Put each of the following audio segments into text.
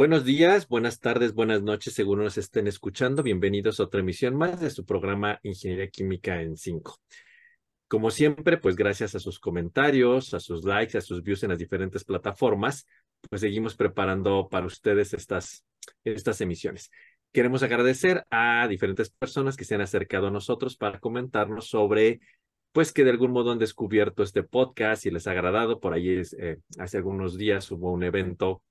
Buenos días, buenas tardes, buenas noches, según nos estén escuchando. Bienvenidos a otra emisión más de su programa Ingeniería Química en 5. Como siempre, pues gracias a sus comentarios, a sus likes, a sus views en las diferentes plataformas, pues seguimos preparando para ustedes estas, estas emisiones. Queremos agradecer a diferentes personas que se han acercado a nosotros para comentarnos sobre, pues que de algún modo han descubierto este podcast y les ha agradado. Por ahí eh, hace algunos días hubo un evento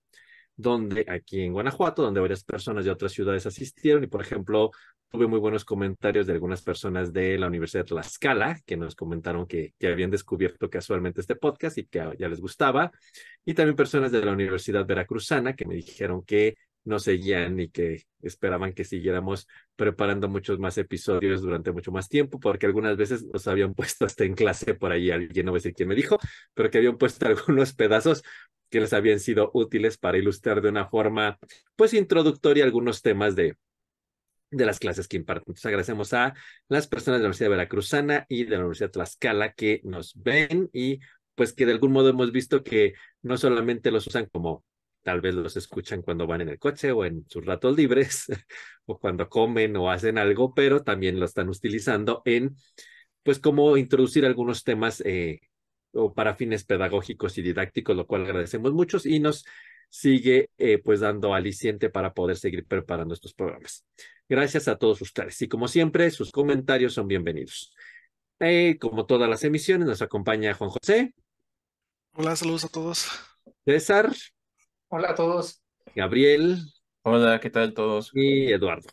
donde aquí en Guanajuato, donde varias personas de otras ciudades asistieron. Y, por ejemplo, tuve muy buenos comentarios de algunas personas de la Universidad de Tlaxcala que nos comentaron que, que habían descubierto casualmente este podcast y que ya les gustaba, y también personas de la Universidad Veracruzana que me dijeron que no seguían y que esperaban que siguiéramos preparando muchos más episodios durante mucho más tiempo, porque algunas veces los habían puesto hasta en clase por ahí, alguien no sé quién me dijo, pero que habían puesto algunos pedazos que les habían sido útiles para ilustrar de una forma, pues, introductoria algunos temas de, de las clases que imparten. Entonces agradecemos a las personas de la Universidad Veracruzana y de la Universidad Tlaxcala que nos ven y pues que de algún modo hemos visto que no solamente los usan como tal vez los escuchan cuando van en el coche o en sus ratos libres o cuando comen o hacen algo, pero también lo están utilizando en pues cómo introducir algunos temas eh, o para fines pedagógicos y didácticos, lo cual agradecemos mucho y nos sigue eh, pues dando aliciente para poder seguir preparando estos programas. Gracias a todos ustedes y como siempre, sus comentarios son bienvenidos. Eh, como todas las emisiones, nos acompaña Juan José. Hola, saludos a todos. César. Hola a todos. Gabriel. Hola, ¿qué tal todos? Y Eduardo.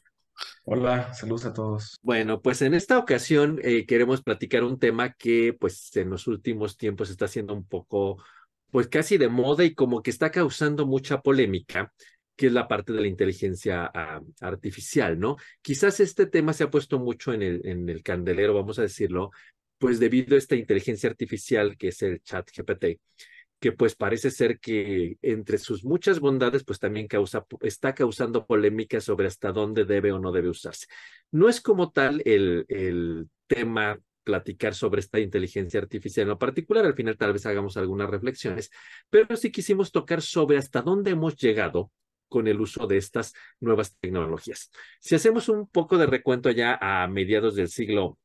Hola, saludos a todos. Bueno, pues en esta ocasión eh, queremos platicar un tema que pues en los últimos tiempos está siendo un poco pues casi de moda y como que está causando mucha polémica, que es la parte de la inteligencia ah, artificial, ¿no? Quizás este tema se ha puesto mucho en el, en el candelero, vamos a decirlo, pues debido a esta inteligencia artificial que es el chat GPT que pues parece ser que entre sus muchas bondades, pues también causa, está causando polémica sobre hasta dónde debe o no debe usarse. No es como tal el, el tema platicar sobre esta inteligencia artificial en lo particular, al final tal vez hagamos algunas reflexiones, pero sí quisimos tocar sobre hasta dónde hemos llegado con el uso de estas nuevas tecnologías. Si hacemos un poco de recuento ya a mediados del siglo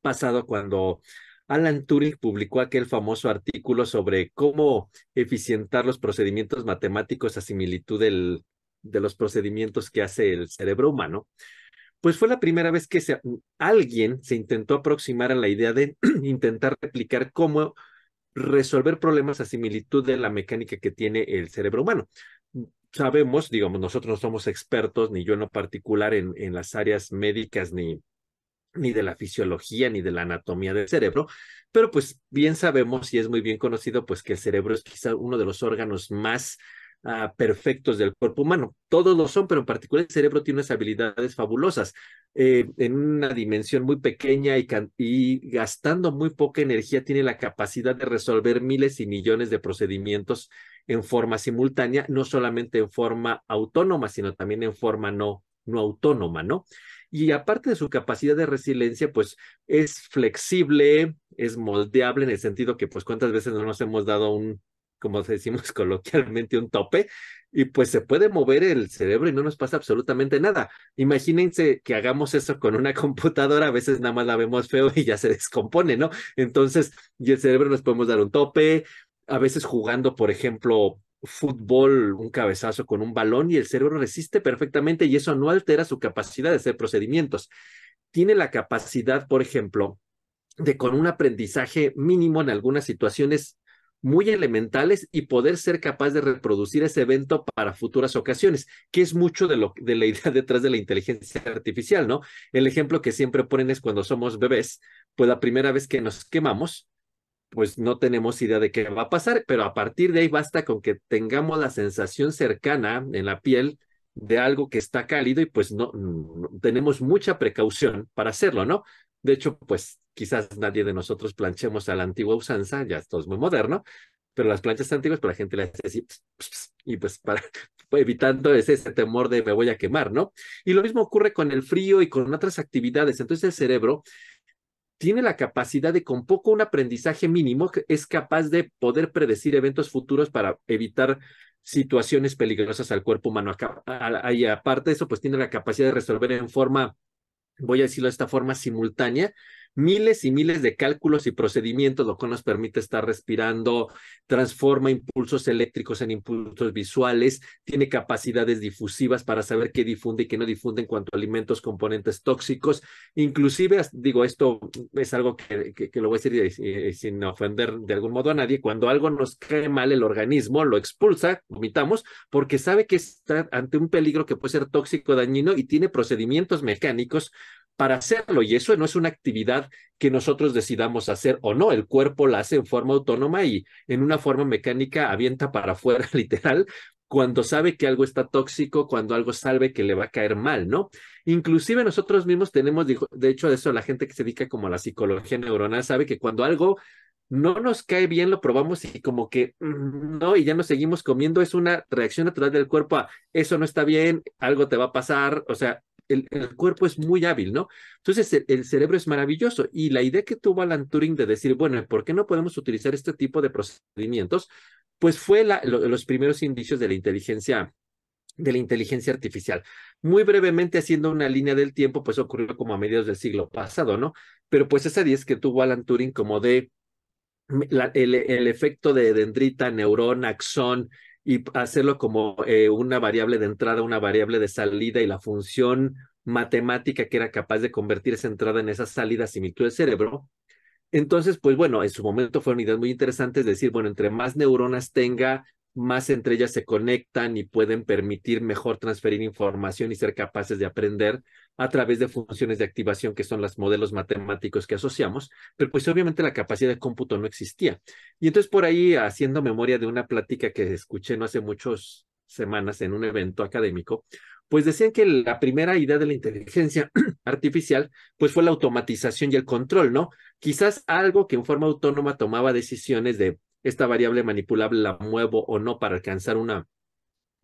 pasado, cuando Alan Turing publicó aquel famoso artículo sobre cómo eficientar los procedimientos matemáticos a similitud del, de los procedimientos que hace el cerebro humano, pues fue la primera vez que alguien se intentó aproximar a la idea de intentar replicar cómo resolver problemas a similitud de la mecánica que tiene el cerebro humano. Sabemos, digamos, nosotros no somos expertos, ni yo en lo particular, en, en las áreas médicas ni ni de la fisiología ni de la anatomía del cerebro, pero pues bien sabemos y es muy bien conocido pues que el cerebro es quizá uno de los órganos más uh, perfectos del cuerpo humano. Todos lo son, pero en particular el cerebro tiene unas habilidades fabulosas. Eh, en una dimensión muy pequeña y, y gastando muy poca energía, tiene la capacidad de resolver miles y millones de procedimientos en forma simultánea, no solamente en forma autónoma, sino también en forma no, no autónoma, ¿no? Y aparte de su capacidad de resiliencia, pues es flexible, es moldeable en el sentido que pues cuántas veces no nos hemos dado un, como decimos coloquialmente, un tope y pues se puede mover el cerebro y no nos pasa absolutamente nada. Imagínense que hagamos eso con una computadora, a veces nada más la vemos feo y ya se descompone, ¿no? Entonces, y el cerebro nos podemos dar un tope, a veces jugando, por ejemplo, fútbol, un cabezazo con un balón y el cerebro resiste perfectamente y eso no altera su capacidad de hacer procedimientos. Tiene la capacidad, por ejemplo, de con un aprendizaje mínimo en algunas situaciones muy elementales y poder ser capaz de reproducir ese evento para futuras ocasiones, que es mucho de, lo, de la idea detrás de la inteligencia artificial, ¿no? El ejemplo que siempre ponen es cuando somos bebés, pues la primera vez que nos quemamos, pues no tenemos idea de qué va a pasar, pero a partir de ahí basta con que tengamos la sensación cercana en la piel de algo que está cálido y pues no, tenemos mucha precaución para hacerlo, ¿no? De hecho, pues quizás nadie de nosotros planchemos a la antigua usanza, ya esto es muy moderno, pero las planchas antiguas, para pues, la gente le hace así, y pues para evitando ese, ese temor de me voy a quemar, ¿no? Y lo mismo ocurre con el frío y con otras actividades. Entonces el cerebro tiene la capacidad de, con poco un aprendizaje mínimo, es capaz de poder predecir eventos futuros para evitar situaciones peligrosas al cuerpo humano. Y aparte de eso, pues tiene la capacidad de resolver en forma, voy a decirlo de esta forma, simultánea, miles y miles de cálculos y procedimientos, lo que nos permite estar respirando, transforma impulsos eléctricos en impulsos visuales, tiene capacidades difusivas para saber qué difunde y qué no difunde en cuanto a alimentos, componentes tóxicos. Inclusive, digo, esto es algo que, que, lo voy a decir eh, sin ofender de algún modo a nadie, cuando algo nos cae mal el organismo, lo expulsa, vomitamos, porque sabe que está ante un peligro que puede ser tóxico, dañino y tiene procedimientos mecánicos para hacerlo. Y eso no es una actividad que nosotros decidamos hacer o no. El cuerpo la hace en forma autónoma y en una forma mecánica avienta para afuera, literal, cuando sabe que algo está tóxico, cuando algo sabe que le va a caer mal, ¿no? Inclusive nosotros mismos tenemos, de hecho, eso la gente que se dedica como a la psicología neuronal sabe que cuando algo no nos cae bien, lo probamos y como que mm, no, y ya nos seguimos comiendo, es una reacción natural del cuerpo a eso no está bien, algo te va a pasar, o sea, el, cuerpo es muy hábil, ¿no? Entonces, el, cerebro es maravilloso. Y la idea que tuvo Alan Turing de decir, bueno, ¿por qué no podemos utilizar este tipo de procedimientos? Pues fue los primeros indicios de la inteligencia de la inteligencia artificial. Muy brevemente, haciendo una línea del tiempo, pues ocurrió como a mediados del siglo pasado, ¿no? Pero pues esa 10 que tuvo Alan Turing como de el, efecto de dendrita, neurona, axón, y hacerlo como eh, una variable de entrada, una variable de salida y la función matemática que era capaz de convertir esa entrada en esa salida similitud del cerebro. Entonces, pues bueno, en su momento fueron ideas muy interesantes, decir, bueno, entre más neuronas tenga, más entre ellas se conectan y pueden permitir mejor transferir información y ser capaces de aprender a través de funciones de activación que son los modelos matemáticos que asociamos, pero pues obviamente la capacidad de cómputo no existía. Y entonces por ahí, haciendo memoria de una plática que escuché no hace muchas semanas en un evento académico, pues decían que la primera idea de la inteligencia artificial, pues fue la automatización y el control, ¿no? Quizás algo que en forma autónoma tomaba decisiones de esta variable manipulable la muevo o no para alcanzar una,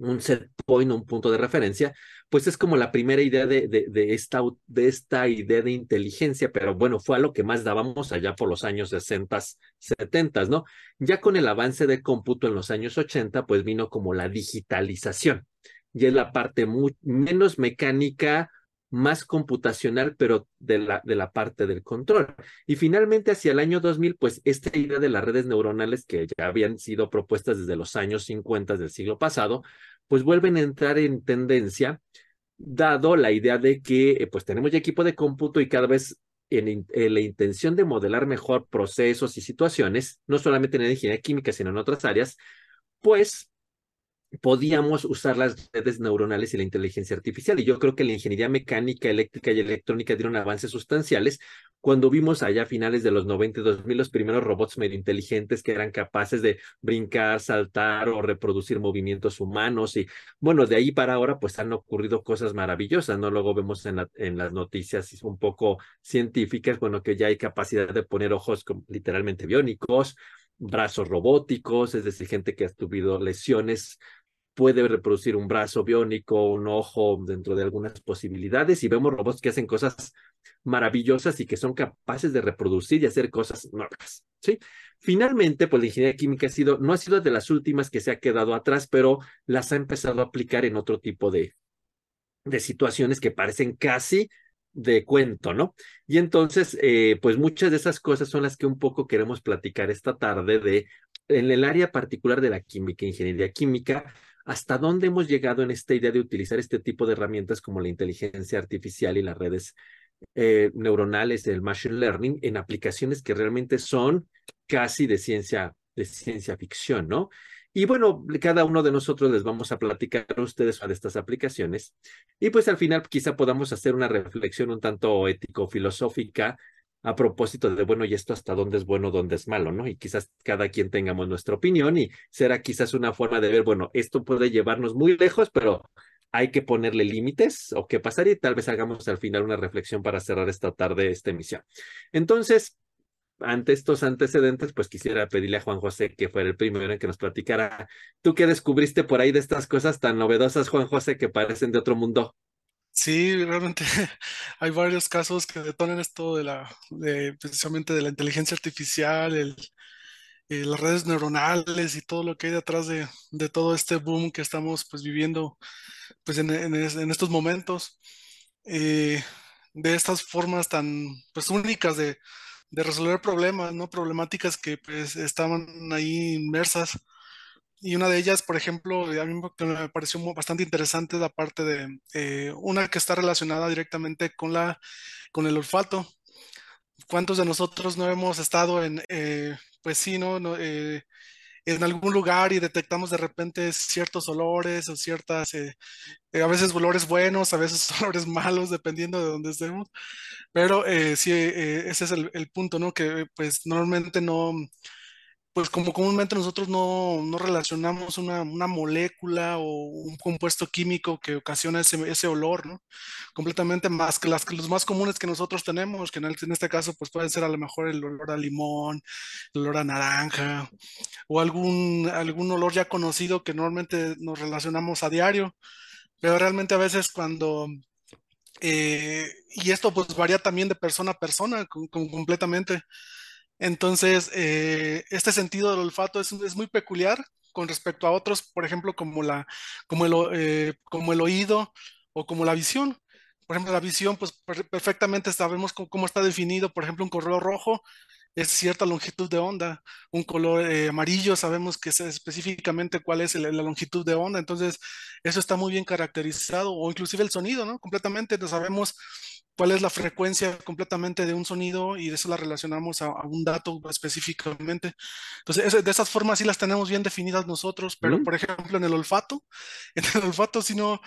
un set point, un punto de referencia, pues es como la primera idea de, de, esta, de esta idea de inteligencia, pero bueno, fue a lo que más dábamos allá por los años 60, 70, ¿no? Ya con el avance de cómputo en los años 80, pues vino como la digitalización, y es la parte menos mecánica, más computacional, pero de la, de la parte del control. Y finalmente, hacia el año 2000, pues esta idea de las redes neuronales que ya habían sido propuestas desde los años 50 del siglo pasado, pues vuelven a entrar en tendencia, dado la idea de que eh, pues tenemos ya equipo de cómputo y cada vez en, en, la intención de modelar mejor procesos y situaciones, no solamente en la ingeniería química, sino en otras áreas, pues podíamos usar las redes neuronales y la inteligencia artificial. Y yo creo que la ingeniería mecánica, eléctrica y electrónica dieron avances sustanciales cuando vimos allá a finales de los 90 y 2000 los primeros robots medio inteligentes que eran capaces de brincar, saltar o reproducir movimientos humanos. Y bueno, de ahí para ahora pues han ocurrido cosas maravillosas, ¿no? Luego vemos en, en las noticias un poco científicas, bueno, que ya hay capacidad de poner ojos literalmente biónicos brazos robóticos, es decir, gente que ha tenido lesiones puede reproducir un brazo biónico, un ojo dentro de algunas posibilidades y vemos robots que hacen cosas maravillosas y que son capaces de reproducir y hacer cosas nuevas, ¿sí? Finalmente, pues la ingeniería química ha sido, no ha sido de las últimas que se ha quedado atrás, pero las ha empezado a aplicar en otro tipo de, de situaciones que parecen casi de cuento, ¿no? Y entonces, eh, pues muchas de esas cosas son las que un poco queremos platicar esta tarde de, en el área particular de la química, ingeniería química, hasta dónde hemos llegado en esta idea de utilizar este tipo de herramientas como la inteligencia artificial y las redes eh, neuronales, el machine learning, en aplicaciones que realmente son casi de ciencia, de ciencia ficción, ¿no? Y bueno, cada uno de nosotros les vamos a platicar a ustedes de estas aplicaciones. Y pues al final quizá podamos hacer una reflexión un tanto ético-filosófica a propósito de, bueno, y esto hasta dónde es bueno, dónde es malo, ¿no? Y quizás cada quien tengamos nuestra opinión y será quizás una forma de ver, bueno, esto puede llevarnos muy lejos, pero hay que ponerle límites o qué pasar y tal vez hagamos al final una reflexión para cerrar esta tarde esta emisión. Entonces, ante estos antecedentes, pues quisiera pedirle a Juan José que fuera el primero en que nos platicara. ¿Tú qué descubriste por ahí de estas cosas tan novedosas, Juan José, que parecen de otro mundo? Sí, realmente hay varios casos que detonan esto de la, de, precisamente de la inteligencia artificial, el, eh, las redes neuronales y todo lo que hay detrás de, de todo este boom que estamos pues viviendo pues en, estos momentos. Eh, de estas formas tan pues únicas de, de, resolver problemas, ¿no? Problemáticas que pues estaban ahí inmersas. Y una de ellas, por ejemplo, a me pareció bastante interesante la parte de eh, una que está relacionada directamente con, la, con el olfato. ¿Cuántos de nosotros no hemos estado en, eh, pues sí, ¿no? no eh, en algún lugar y detectamos de repente ciertos olores o ciertas, a veces olores buenos, a veces olores malos, dependiendo de dónde estemos. Pero eh, sí, ese es el, el, punto, ¿no? Que pues normalmente no, pues como comúnmente nosotros no, no relacionamos una, una, molécula o un compuesto químico que ocasiona ese, ese olor, ¿no? Completamente más que las, los más comunes que nosotros tenemos, que en, el, en, este caso pues pueden ser a lo mejor el olor a limón, el olor a naranja o algún, algún olor ya conocido que normalmente nos relacionamos a diario, pero realmente a veces cuando... Eh, y esto pues varía también de persona a persona, con, con, completamente. Entonces, eh, este sentido del olfato es, muy peculiar con respecto a otros, por ejemplo, eh, como el oído o como la visión. Por ejemplo, la visión, pues perfectamente sabemos cómo, está definido, por ejemplo, un color rojo es cierta longitud de onda. Un color eh, amarillo sabemos que es específicamente cuál es la longitud de onda, entonces eso está muy bien caracterizado, o inclusive el sonido, ¿no? Completamente no sabemos cuál es la frecuencia completamente de un sonido y de eso la relacionamos a, a un dato específicamente. Entonces, de esas formas sí las tenemos bien definidas nosotros, pero mm. por ejemplo en el olfato, en el olfato si no,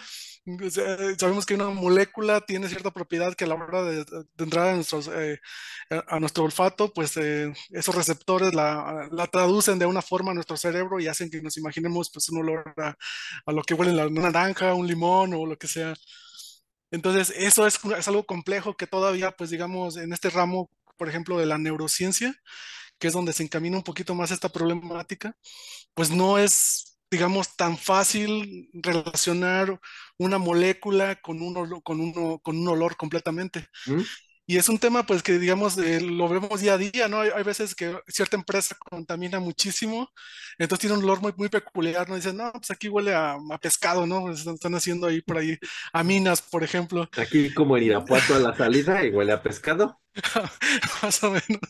sabemos que una molécula tiene cierta propiedad que a la hora de, de entrar a, nuestros, eh, a nuestro olfato, pues eh, esos receptores la, la, traducen de una forma a nuestro cerebro y hacen que nos imaginemos pues un olor a, a lo que huele la naranja, un limón o lo que sea. Entonces, eso es, algo complejo que todavía, pues digamos, en este ramo, por ejemplo, de la neurociencia, que es donde se encamina un poquito más esta problemática, pues no es, digamos, tan fácil relacionar una molécula con un, con uno, con un olor completamente. Y es un tema, pues, que digamos, eh, lo vemos día a día, ¿no? Hay, hay, veces que cierta empresa contamina muchísimo, entonces tiene un olor muy, muy peculiar, ¿no? Dicen, no, pues aquí huele a, a pescado, ¿no? Están, están, haciendo ahí por ahí a minas, por ejemplo. Aquí como en Irapuato a la salida y huele a pescado. Más o menos.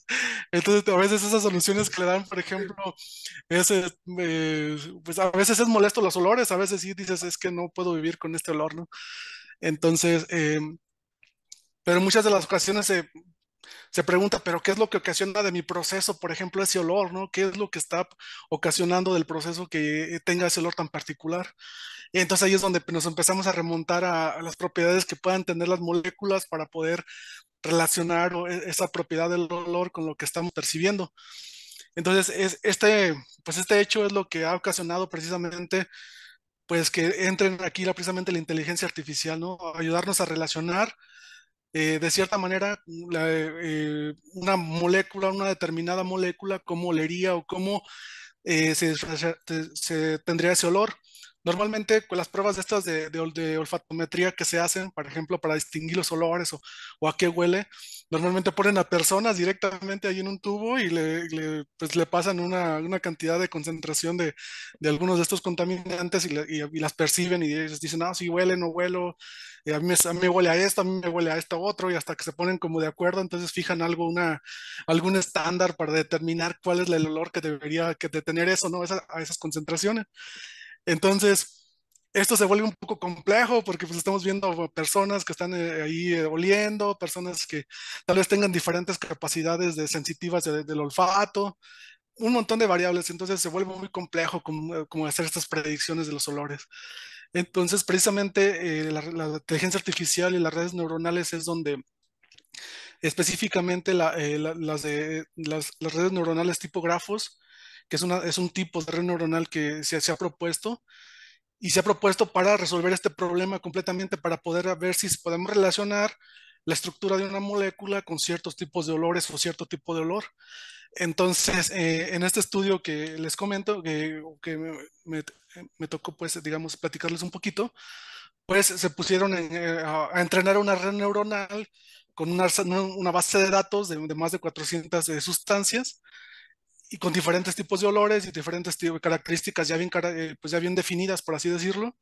Entonces, a veces esas soluciones que le dan, por ejemplo, es, eh, pues a veces es molesto los olores, a veces sí dices, es que no puedo vivir con este olor, ¿no? Entonces, eh, pero muchas de las ocasiones se, se pregunta, pero ¿qué es lo que ocasiona de mi proceso, por ejemplo, ese olor, ¿no? ¿Qué es lo que está ocasionando del proceso que tenga ese olor tan particular? Y entonces ahí es donde nos empezamos a remontar a, a las propiedades que puedan tener las moléculas para poder relacionar e, esa propiedad del olor con lo que estamos percibiendo. Entonces, es, este, pues este hecho es lo que ha ocasionado precisamente pues que entren aquí la, precisamente la inteligencia artificial, ¿no? Ayudarnos a relacionar eh, de cierta manera la, eh, una molécula, una determinada molécula, cómo olería o cómo eh, se, se, se, tendría ese olor. Normalmente con las pruebas de estas de, de, de, olfatometría que se hacen, por ejemplo, para distinguir los olores o, o, a qué huele, normalmente ponen a personas directamente ahí en un tubo y le, le, pues le pasan una, una, cantidad de concentración de, de, algunos de estos contaminantes y, le, y, y, las perciben y ellos dicen, ah, sí huele, no huelo, eh, a, mí a mí huele a esto, a mí me huele a esto otro y hasta que se ponen como de acuerdo, entonces fijan algo, una, algún estándar para determinar cuál es el olor que debería que de tener eso, ¿no? Esa, a esas concentraciones. Entonces, esto se vuelve un poco complejo porque pues estamos viendo personas que están eh, ahí eh, oliendo, personas que tal vez tengan diferentes capacidades de sensitivas de, del olfato, un montón de variables, entonces se vuelve muy complejo como, como hacer estas predicciones de los olores. Entonces, precisamente eh, la, inteligencia artificial y las redes neuronales es donde específicamente eh, las, las redes neuronales tipo grafos que es, un tipo de red neuronal que se, ha propuesto y se ha propuesto para resolver este problema completamente, para poder ver si podemos relacionar la estructura de una molécula con ciertos tipos de olores o cierto tipo de olor. Entonces, eh, en este estudio que les comento, que, me, me, tocó, pues, digamos, platicarles un poquito, pues se pusieron eh, a, entrenar una red neuronal con una, base de datos de, más de 400 de sustancias y con diferentes tipos de olores y diferentes características ya bien, eh, pues ya bien definidas, por así decirlo.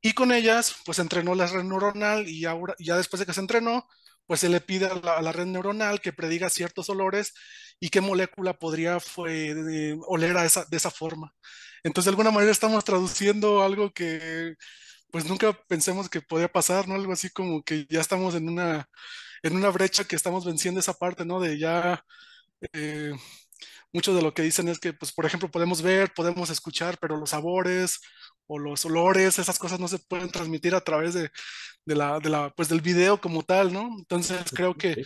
Y con ellas, pues entrenó la red neuronal y ahora, ya después de que se entrenó, pues se le pide a la, red neuronal que prediga ciertos olores y qué molécula podría fue, oler a esa, de esa forma. Entonces, de alguna manera estamos traduciendo algo que pues nunca pensemos que podía pasar, ¿no? Algo así como que ya estamos en una, en una brecha que estamos venciendo esa parte, ¿no? De ya... Eh, mucho de lo que dicen es que, pues, por ejemplo, podemos ver, podemos escuchar, pero los sabores o los olores, esas cosas no se pueden transmitir a través de, la, de la, pues, del video como tal, ¿no? Entonces creo que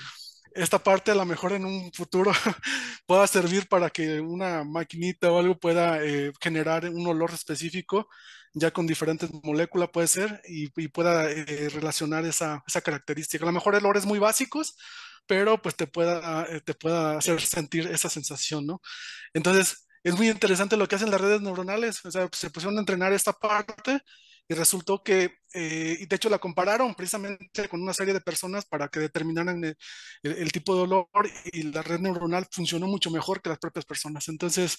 esta parte a lo mejor en un futuro pueda servir para que una maquinita o algo pueda eh, generar un olor específico, ya con diferentes moléculas puede ser, y, pueda eh, relacionar esa, esa característica. A lo mejor olores muy básicos, pero pues te pueda, eh, te pueda hacer sentir esa sensación, ¿no? Entonces, es muy interesante lo que hacen las redes neuronales, o sea, se pusieron a entrenar esta parte y resultó que, eh, y de hecho la compararon precisamente con una serie de personas para que determinaran el, tipo de olor y la red neuronal funcionó mucho mejor que las propias personas. Entonces,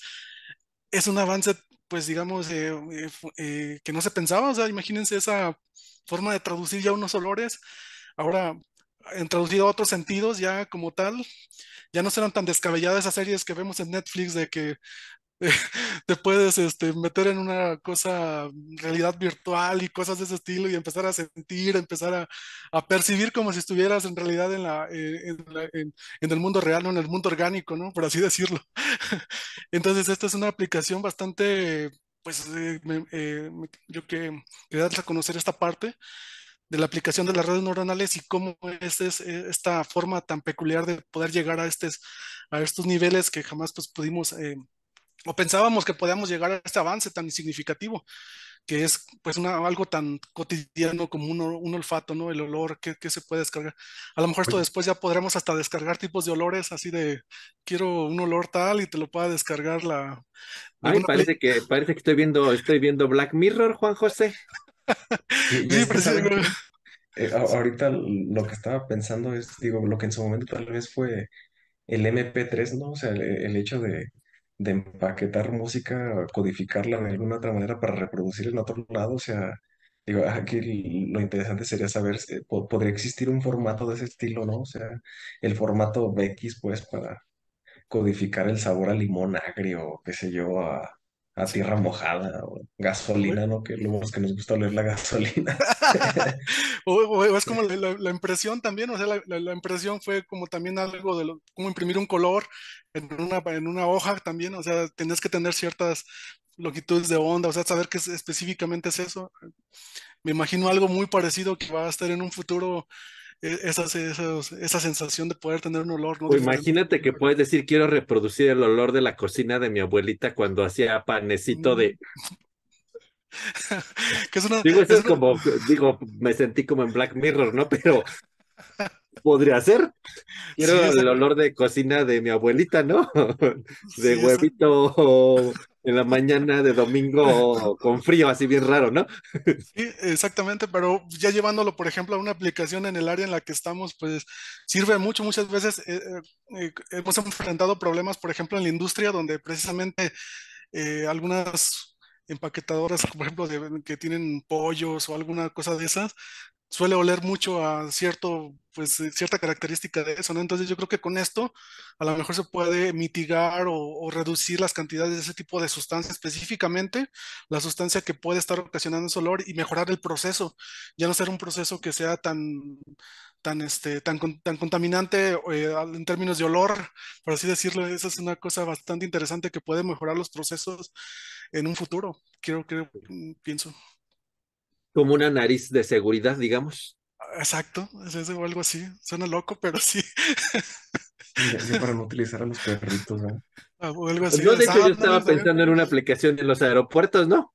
es un avance, pues digamos, eh, que no se pensaba, o sea, imagínense esa forma de traducir ya unos olores. Ahora, introducido a otros sentidos ya como tal. Ya no serán tan descabelladas esas series que vemos en Netflix de que te puedes este, meter en una cosa, realidad virtual y cosas de ese estilo y empezar a sentir, empezar a, percibir como si estuvieras en realidad en, la, eh, en, el mundo real, no en el mundo orgánico, ¿no? Por así decirlo. Entonces, esta es una aplicación bastante, pues, eh, eh, yo que quería a conocer esta parte de la aplicación de las redes neuronales y cómo es, eh, esta forma tan peculiar de poder llegar a, a estos niveles que jamás pues, pudimos eh, o pensábamos que podíamos llegar a este avance tan significativo, que es pues una, algo tan cotidiano como un, un olfato, ¿no? El olor que, que, se puede descargar. A lo mejor esto después ya podremos hasta descargar tipos de olores, así de quiero un olor tal y te lo pueda descargar la... Ay, parece que, parece que estoy viendo, estoy viendo Black Mirror, Juan José. Eh, ahorita lo que estaba pensando es, digo, lo que en su momento tal vez fue el MP3, ¿no? O sea, el, hecho de, empaquetar música, codificarla de alguna otra manera para reproducir en otro lado. O sea, digo, aquí lo interesante sería saber, si ¿podría existir un formato de ese estilo, ¿no? O sea, el formato BX, pues, para codificar el sabor a limón agrio, qué sé yo, a, a tierra mojada o gasolina, ¿no? Que luego es que nos gusta oler la gasolina. o, es como la, impresión también, o sea, la, impresión fue como también algo de lo, como imprimir un color en una, en una hoja también, o sea, tenés que tener ciertas longitudes de onda, o sea, saber qué específicamente es eso. Me imagino algo muy parecido que va a estar en un futuro e, esas, esa sensación de poder tener un olor. ¿no? imagínate que puedes decir, quiero reproducir el olor de la cocina de mi abuelita cuando hacía panecito de... digo, eso es, como, digo, me sentí como en Black Mirror, ¿no? Pero podría ser. Quiero el olor de cocina de mi abuelita, ¿no? De huevito en la mañana de domingo con frío, así bien raro, ¿no? Sí, exactamente, pero ya llevándolo, por ejemplo, a una aplicación en el área en la que estamos, pues sirve mucho. Muchas veces eh, eh, eh, hemos enfrentado problemas, por ejemplo, en la industria, donde precisamente algunas empaquetadoras, por ejemplo, que tienen pollos o alguna cosa de esas, suele oler mucho a cierto, pues, eh, cierta característica de eso, ¿no? Entonces yo creo que con esto a lo mejor se puede mitigar o, reducir las cantidades de ese tipo de sustancia, específicamente la sustancia que puede estar ocasionando ese olor y mejorar el proceso, ya no ser un proceso que sea tan, tan, este, tan, tan contaminante eh, en términos de olor, por así decirlo, esa es una cosa bastante interesante que puede mejorar los procesos en un futuro, creo, pienso como una nariz de seguridad, digamos. Exacto, es o algo así. Suena loco, pero sí. para no utilizar a los perritos, ¿no? Ah, o algo así. De hecho, yo estaba pensando en una aplicación en los aeropuertos, ¿no?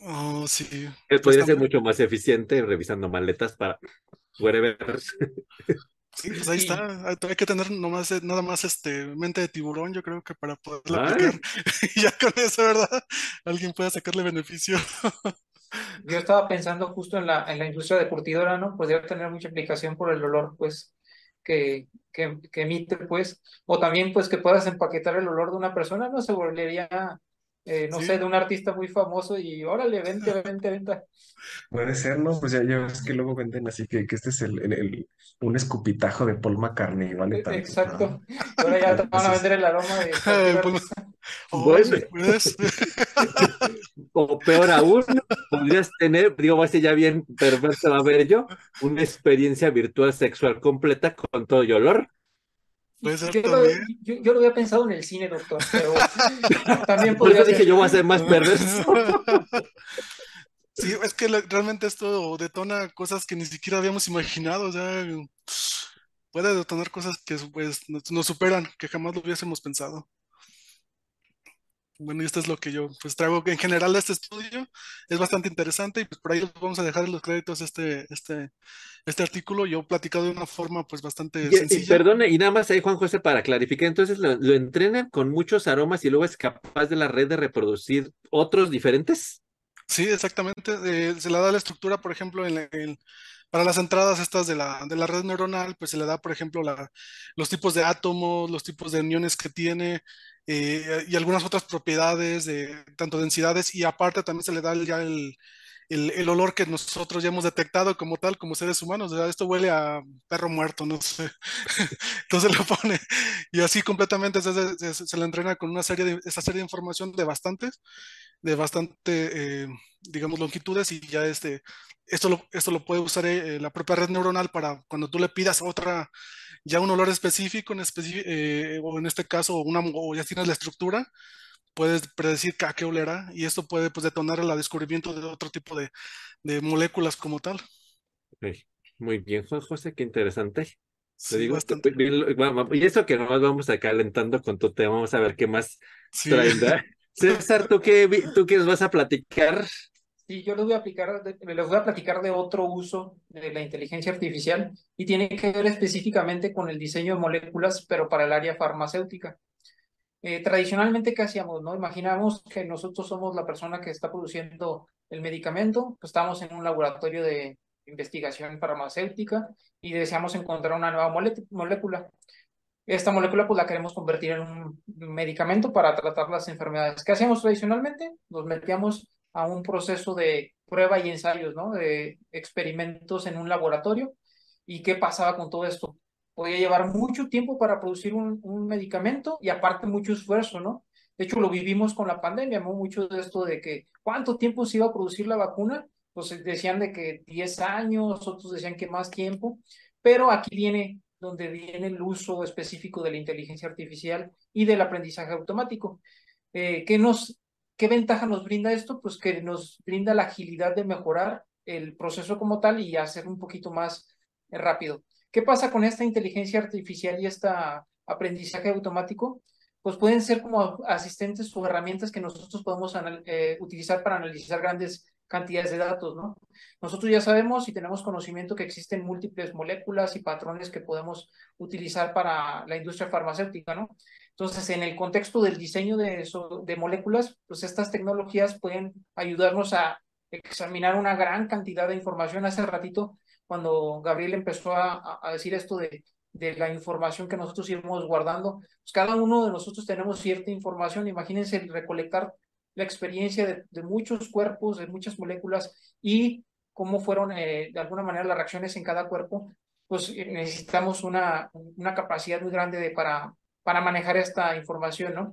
Oh, sí. Que podría ser mucho más eficiente revisando maletas para ver. Sí, pues ahí está. Hay que tener nomás, eh, nada más este mente de tiburón, yo creo que para poderlo aplicar. y ya con eso, ¿verdad? Alguien pueda sacarle beneficio. Yo estaba pensando justo en la, en la industria de curtidora, ¿no? Podría tener mucha aplicación por el olor, pues, que, que, que emite, pues, o también pues que puedas empaquetar el olor de una persona, no se volvería eh, no Sí. sé, de un artista muy famoso y órale, vente, vente, vente. Puede ser, ¿no? Pues ya, ya ves que luego venden así que, que este es el, el- el- un escupitajo de Paul McCartney, vale ¿no? Exacto. Ahora ya te van a vender el aroma de Pues. Bueno. Pues, O peor aún, podrías tener, digo, va a ser ya bien perverso, a ver yo, una experiencia virtual sexual completa con todo y olor. puede ser Yo lo, también. yo, yo lo había pensado en el cine, doctor, pero también Por eso podría dije yo voy a ser más perverso. Sí, es que la- realmente esto detona cosas que ni siquiera habíamos imaginado, o sea, puede detonar cosas que pues nos, nos superan, que jamás lo hubiésemos pensado. Bueno, y esto es lo que yo pues traigo en general de este estudio, es bastante interesante y pues por ahí vamos a dejar en los créditos este, este, este artículo, yo he platicado de una forma pues bastante Y, y sencilla. perdone, y nada más ahí, Juan José, para clarificar, entonces lo, lo entrenan con muchos aromas y luego es capaz de la red de reproducir otros diferentes. Sí, exactamente. eh, se le da la estructura, por ejemplo, en, la- en- para las entradas estas de la, de la red neuronal, pues se le da, por ejemplo, la, los tipos de átomos, los tipos de uniones que tiene eh, y algunas otras propiedades, de, tanto densidades, y aparte también se le da ya el, el, olor que nosotros ya hemos detectado como tal, como seres humanos. Esto huele a perro muerto, no sé. Entonces lo pone y así completamente se, se- le entrena con una serie de, esa serie de información de bastantes de bastante, eh, digamos, longitudes y ya este, esto lo, esto lo puede usar eh, la propia red neuronal para cuando tú le pidas otra, ya un olor específico, en eh, o en este caso, una, o ya tienes la estructura, puedes predecir a qué olerá y esto puede pues, detonar el descubrimiento de otro tipo de, de moléculas como tal. Muy bien, Juan José, qué interesante. Te Sí, digo, bastante. bien, lo- vamos- y eso que nomás vamos a calentando con tu tema, vamos a ver qué más Sí. traen. ¿verdad? César, ¿tú qué, vi- tú qué nos vas a platicar? Sí, yo les voy a aplicar, les voy a platicar de otro uso de la inteligencia artificial y tiene que ver específicamente con el diseño de moléculas, pero para el área farmacéutica. Eh, tradicionalmente, ¿qué hacíamos? No? Imaginamos que nosotros somos la persona que está produciendo el medicamento, pues estamos en un laboratorio de investigación farmacéutica y deseamos encontrar una nueva molécula. Esta molécula pues la queremos convertir en un medicamento para tratar las enfermedades. ¿Qué hacíamos tradicionalmente? Nos metíamos a un proceso de prueba y ensayos, ¿no? De experimentos en un laboratorio. ¿Y qué pasaba con todo esto? Podía llevar mucho tiempo para producir un, medicamento y aparte mucho esfuerzo, ¿no? De hecho, lo vivimos con la pandemia, ¿no? Mucho de esto de que cuánto tiempo se iba a producir la vacuna, pues decían de que 10 años, otros decían que más tiempo, pero aquí viene donde viene el uso específico de la inteligencia artificial y del aprendizaje automático. Eh, ¿qué, nos, ¿Qué ventaja nos brinda esto? Pues que nos brinda la agilidad de mejorar el proceso como tal y hacer un poquito más eh, rápido. ¿Qué pasa con esta inteligencia artificial y este aprendizaje automático? Pues pueden ser como asistentes o herramientas que nosotros podemos eh, utilizar para analizar grandes cantidades de datos, ¿no? Nosotros ya sabemos y tenemos conocimiento que existen múltiples moléculas y patrones que podemos utilizar para la industria farmacéutica, ¿no? Entonces, en el contexto del diseño de, eso, de moléculas, pues estas tecnologías pueden ayudarnos a examinar una gran cantidad de información. Hace ratito, cuando Gabriel empezó a, a decir esto de, de la información que nosotros íbamos guardando, pues cada uno de nosotros tenemos cierta información. Imagínense recolectar la experiencia de, de, muchos cuerpos, de muchas moléculas y cómo fueron eh, de alguna manera las reacciones en cada cuerpo, pues eh, necesitamos una, una capacidad muy grande de, para, para manejar esta información, ¿no?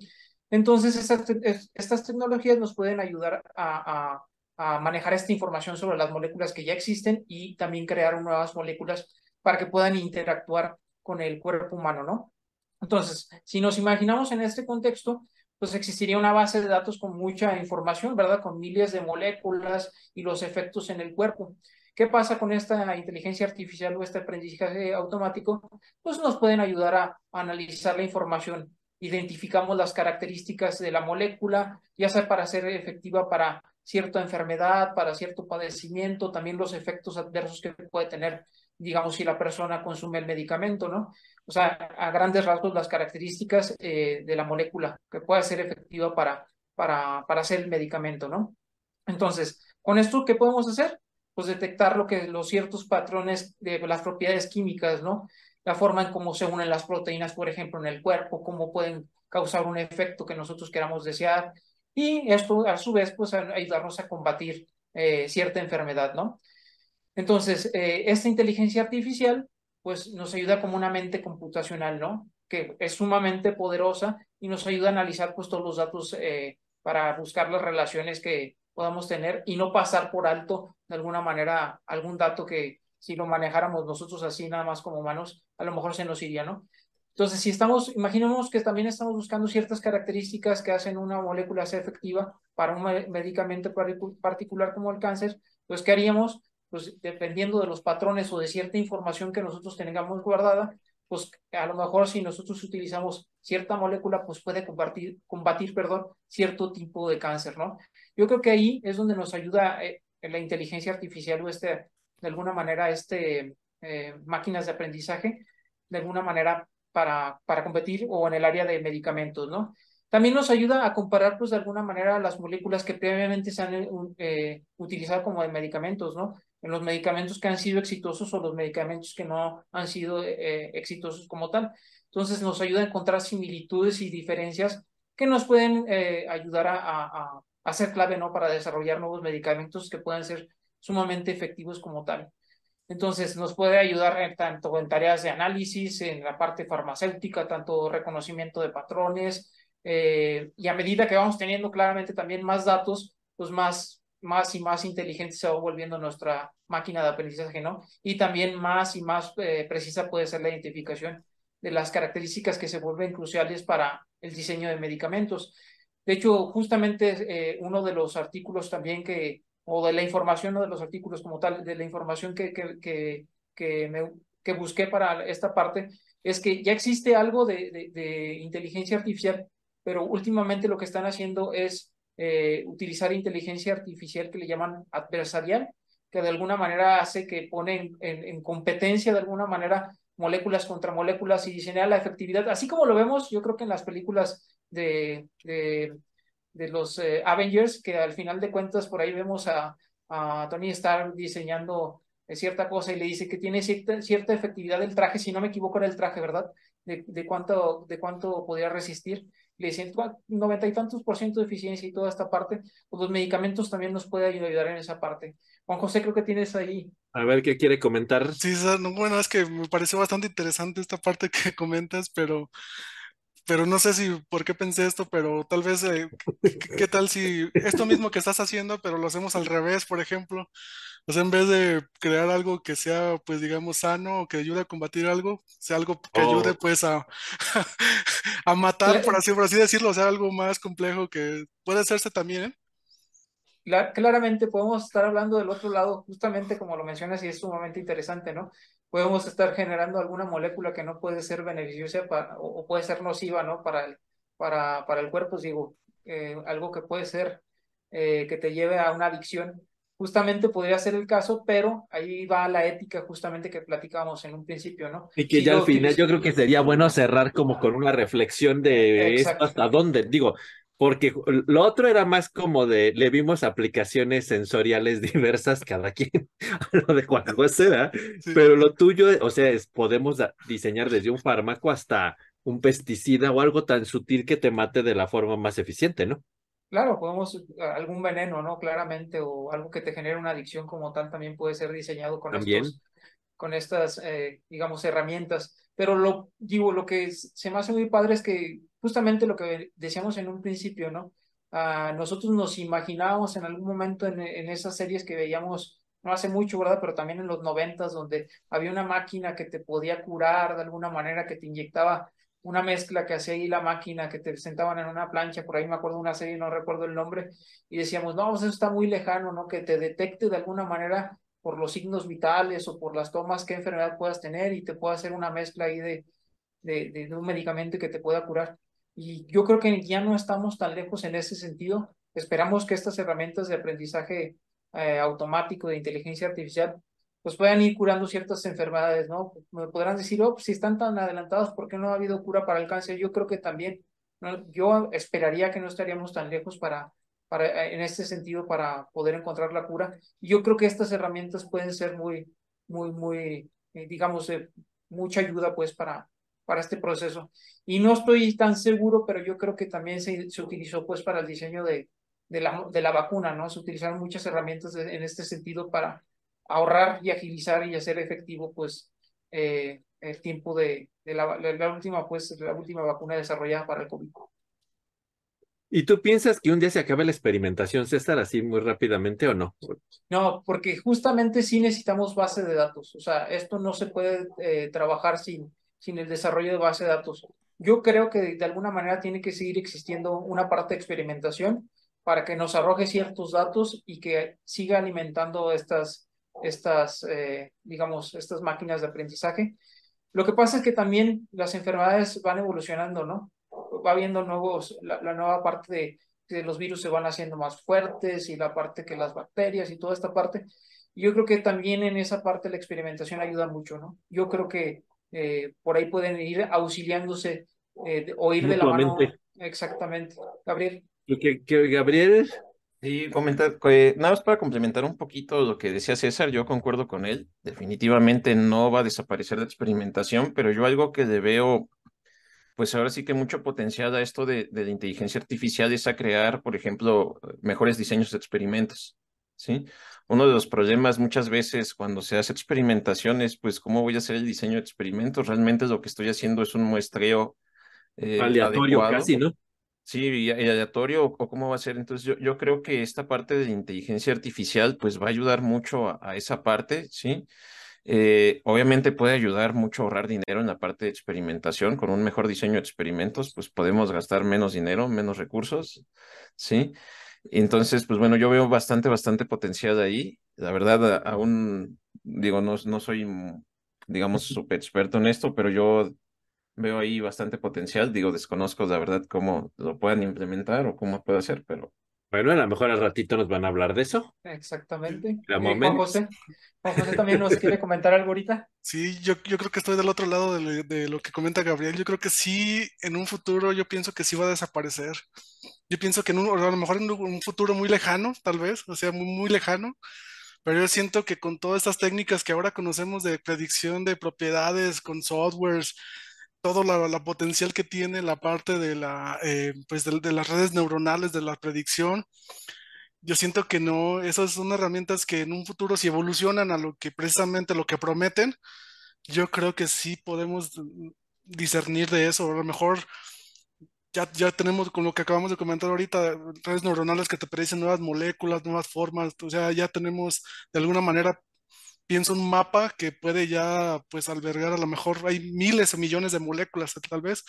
Entonces, estas, estas tecnologías nos pueden ayudar a, a, a, manejar esta información sobre las moléculas que ya existen y también crear nuevas moléculas para que puedan interactuar con el cuerpo humano, ¿no? Entonces, si nos imaginamos en este contexto, pues existiría una base de datos con mucha información, ¿verdad? Con miles de moléculas y los efectos en el cuerpo. ¿Qué pasa con esta inteligencia artificial o este aprendizaje automático? Pues nos pueden ayudar a, analizar la información. Identificamos las características de la molécula, ya sea para ser efectiva para cierta enfermedad, para cierto padecimiento, también los efectos adversos que puede tener, digamos, si la persona consume el medicamento, ¿no? O sea, a grandes rasgos las características eh, de la molécula que pueda ser efectiva para, para, para hacer el medicamento, ¿no? Entonces, con esto, ¿qué podemos hacer? Pues detectar lo que los ciertos patrones de las propiedades químicas, ¿no? la forma en cómo se unen las proteínas, por ejemplo, en el cuerpo, cómo pueden causar un efecto que nosotros queramos desear, y esto a su vez pues ayudarnos a combatir eh, cierta enfermedad, ¿no? Entonces, eh, esta inteligencia artificial pues nos ayuda como una mente computacional, ¿no? Que es sumamente poderosa y nos ayuda a analizar pues todos los datos eh, para buscar las relaciones que podamos tener y no pasar por alto de alguna manera algún dato que si lo manejáramos nosotros así nada más como humanos, a lo mejor se nos iría, ¿no? Entonces, si estamos, imaginemos que también estamos buscando ciertas características que hacen una molécula ser efectiva para un medicamento particular como el cáncer, pues, ¿qué haríamos? Pues, dependiendo de los patrones o de cierta información que nosotros tengamos guardada, pues, a lo mejor si nosotros utilizamos cierta molécula, pues puede combatir, combatir perdón, cierto tipo de cáncer, ¿no? Yo creo que ahí es donde nos ayuda eh, la inteligencia artificial o este, de alguna manera, este, eh, máquinas de aprendizaje, de alguna manera para, para competir o en el área de medicamentos, ¿no? También nos ayuda a comparar, pues, de alguna manera las moléculas que previamente se han eh, eh, utilizado como de medicamentos, ¿no? En los medicamentos que han sido exitosos o los medicamentos que no han sido eh, exitosos como tal. Entonces, nos ayuda a encontrar similitudes y diferencias que nos pueden ayudar a, a, a ser clave, ¿no? Para desarrollar nuevos medicamentos que puedan ser sumamente efectivos como tal. Entonces, nos puede ayudar tanto en tareas de análisis, en la parte farmacéutica, tanto reconocimiento de patrones, eh, y a medida que vamos teniendo claramente también más datos, pues más, más y más inteligente se va volviendo nuestra máquina de aprendizaje, ¿no? Y también más y más eh, precisa puede ser la identificación de las características que se vuelven cruciales para el diseño de medicamentos. De hecho, justamente eh, uno de los artículos también que o de la información, no de los artículos como tal, de la información que, que, que, que, me, que busqué para esta parte, es que ya existe algo de, de, inteligencia artificial, pero últimamente lo que están haciendo es eh, utilizar inteligencia artificial que le llaman adversarial, que de alguna manera hace que pone en, en, competencia de alguna manera moléculas contra moléculas y diseñar la efectividad, así como lo vemos, yo creo que en las películas de, de de los eh, Avengers, que al final de cuentas por ahí vemos a, a Tony Stark diseñando eh, cierta cosa y le dice que tiene cierta, cierta efectividad del traje, si no me equivoco era el traje, ¿verdad? De, de cuánto, de cuánto podía resistir. Le dicen noventa y tantos por ciento de eficiencia y toda esta parte, pues los medicamentos también nos pueden ayudar en esa parte. Juan José, creo que tienes ahí. A ver qué quiere comentar. Sí, bueno, es que me pareció bastante interesante esta parte que comentas, pero pero no sé si por qué pensé esto, pero tal vez, eh, ¿qué, tal si esto mismo que estás haciendo, pero lo hacemos al revés, por ejemplo? O sea, en vez de crear algo que sea, pues digamos, sano o que ayude a combatir algo, sea algo que ayude oh. pues a, a matar, por así, por así decirlo, o sea, algo más complejo que puede hacerse también, ¿eh? claramente podemos estar hablando del otro lado, justamente como lo mencionas, y es sumamente interesante, ¿no? Podemos estar generando alguna molécula que no puede ser beneficiosa para, o, puede ser nociva, ¿no? Para el, para, para el cuerpo, digo, eh, algo que puede ser eh, que te lleve a una adicción. Justamente podría ser el caso, pero ahí va la ética justamente que platicábamos en un principio, ¿no? Y que ya al final yo creo que sería bueno cerrar como con una reflexión de esto hasta dónde, digo, porque lo otro era más como de, le vimos aplicaciones sensoriales diversas cada quien, lo de Juan José, pero lo tuyo, o sea, es, podemos diseñar desde un fármaco hasta un pesticida o algo tan sutil que te mate de la forma más eficiente, ¿no? Claro, podemos, algún veneno, ¿no? Claramente, o algo que te genere una adicción como tal también puede ser diseñado con, Estos, con estas, eh, digamos, herramientas. Pero lo, digo, lo que se me hace muy padre es que justamente lo que decíamos en un principio, ¿no? Ah, nosotros nos imaginábamos en algún momento en, esas series que veíamos, no hace mucho, ¿verdad? Pero también en los noventas, donde había una máquina que te podía curar de alguna manera, que te inyectaba una mezcla que hacía ahí la máquina, que te sentaban en una plancha, por ahí me acuerdo una serie, no recuerdo el nombre, y decíamos, no, pues eso está muy lejano, ¿no? Que te detecte de alguna manera por los signos vitales o por las tomas qué enfermedad puedas tener y te pueda hacer una mezcla ahí de, de, de un medicamento que te pueda curar. Y yo creo que ya no estamos tan lejos en ese sentido. Esperamos que estas herramientas de aprendizaje eh, automático de inteligencia artificial pues puedan ir curando ciertas enfermedades, ¿no? Me podrán decir, oh, pues si están tan adelantados, ¿por qué no ha habido cura para el cáncer? Yo creo que también, ¿no? yo esperaría que no estaríamos tan lejos para, para, en este sentido, para poder encontrar la cura. Yo creo que estas herramientas pueden ser muy, muy, muy, eh, digamos, eh, mucha ayuda pues para, para este proceso. Y no estoy tan seguro, pero yo creo que también se, se utilizó pues para el diseño de, de, la, de la vacuna, ¿no? Se utilizaron muchas herramientas en este sentido para ahorrar y agilizar y hacer efectivo pues eh, el tiempo de, de la, la, última pues la última vacuna desarrollada para el COVID. ¿Y tú piensas que un día se acabe la experimentación, César, así muy rápidamente o no? No, porque justamente sí necesitamos base de datos. O sea, esto no se puede eh, trabajar sin, sin el desarrollo de base de datos. Yo creo que de alguna manera tiene que seguir existiendo una parte de experimentación para que nos arroje ciertos datos y que siga alimentando estas, estas eh, digamos, estas máquinas de aprendizaje. Lo que pasa es que también las enfermedades van evolucionando, ¿no? Va habiendo nuevos, la, nueva parte de que los virus se van haciendo más fuertes y la parte que las bacterias y toda esta parte. Yo creo que también en esa parte la experimentación ayuda mucho, ¿no? Yo creo que eh, por ahí pueden ir auxiliándose eh, o ir de la mano. Exactamente. Gabriel. Que, que Gabriel Sí, comentar, eh, nada más para complementar un poquito lo que decía César, yo concuerdo con él, definitivamente no va a desaparecer la experimentación, pero yo algo que le veo, pues ahora sí que mucho potencial a esto de, de la inteligencia artificial es a crear, por ejemplo, mejores diseños de experimentos, ¿sí? Uno de los problemas muchas veces cuando se hace experimentaciones, pues cómo voy a hacer el diseño de experimentos, realmente lo que estoy haciendo es un muestreo eh, aleatorio casi, ¿no? Sí, aleatorio o cómo va a ser. Entonces yo, yo creo que esta parte de la inteligencia artificial pues va a ayudar mucho a, esa parte, ¿sí? Eh, obviamente puede ayudar mucho a ahorrar dinero en la parte de experimentación. Con un mejor diseño de experimentos, pues podemos gastar menos dinero, menos recursos, ¿sí? Entonces, pues bueno, yo veo bastante, bastante potencial ahí. La verdad, aún, digo, no, no soy, digamos, súper experto en esto, pero yo veo ahí bastante potencial. Digo, desconozco la verdad cómo lo puedan implementar o cómo puede hacer, pero. Bueno, a lo mejor al ratito nos van a hablar de eso. Exactamente. Juan José. Juan José también nos quiere comentar algo ahorita. Sí, yo, yo creo que estoy del otro lado de, lo que comenta Gabriel. Yo creo que sí, en un futuro, yo pienso que sí va a desaparecer. Yo pienso que en un, a lo mejor en un futuro muy lejano, tal vez, o sea, muy, muy lejano, pero yo siento que con todas estas técnicas que ahora conocemos de predicción de propiedades, con softwares, todo la, potencial que tiene la parte de, la, eh, pues de, las redes neuronales, de la predicción. Yo siento que no, esas son herramientas que en un futuro si evolucionan a lo que precisamente lo que prometen, yo creo que sí podemos discernir de eso. A lo mejor ya, ya tenemos con lo que acabamos de comentar ahorita, redes neuronales que te predicen nuevas moléculas, nuevas formas, o sea, ya tenemos de alguna manera pienso un mapa que puede ya pues albergar a lo mejor hay miles o millones de moléculas tal vez,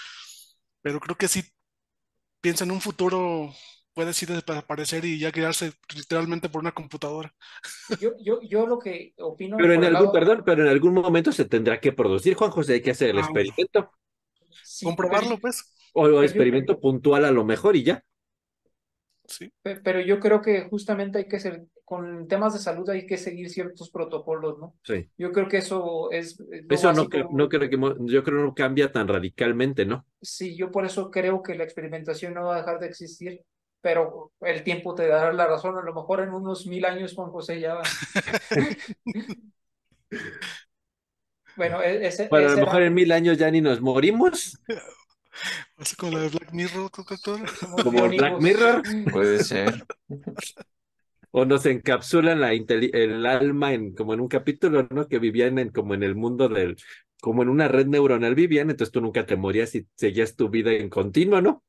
pero creo que sí pienso en un futuro puede sí desaparecer y ya crearse literalmente por una computadora. Yo, yo, yo lo que opino... Pero en algún, perdón, pero en algún momento se tendrá que producir, Juan José, hay que hacer el ah, experimento. Comprobarlo, pues. O el experimento puntual a lo mejor y ya. Sí. Pero yo creo que justamente hay que ser, con temas de salud hay que seguir ciertos protocolos, ¿no? Sí. Yo creo que eso es... Eso no, no creo que, yo creo no cambia tan radicalmente, ¿no? Sí, yo por eso creo que la experimentación no va a dejar de existir, pero el tiempo te dará la razón, a lo mejor en unos mil años, Juan José, ya va. bueno, e-, ese... Bueno, a lo mejor en mil años ya ni nos morimos. ¿Pasa con la de Black Mirror, doctor? Como Black Mirror. Puede ser. O nos encapsulan la el alma en como en un capítulo, ¿no? Que vivían en como en el mundo del, como en una red neuronal vivían, entonces tú nunca te morías y seguías tu vida en continuo, ¿no?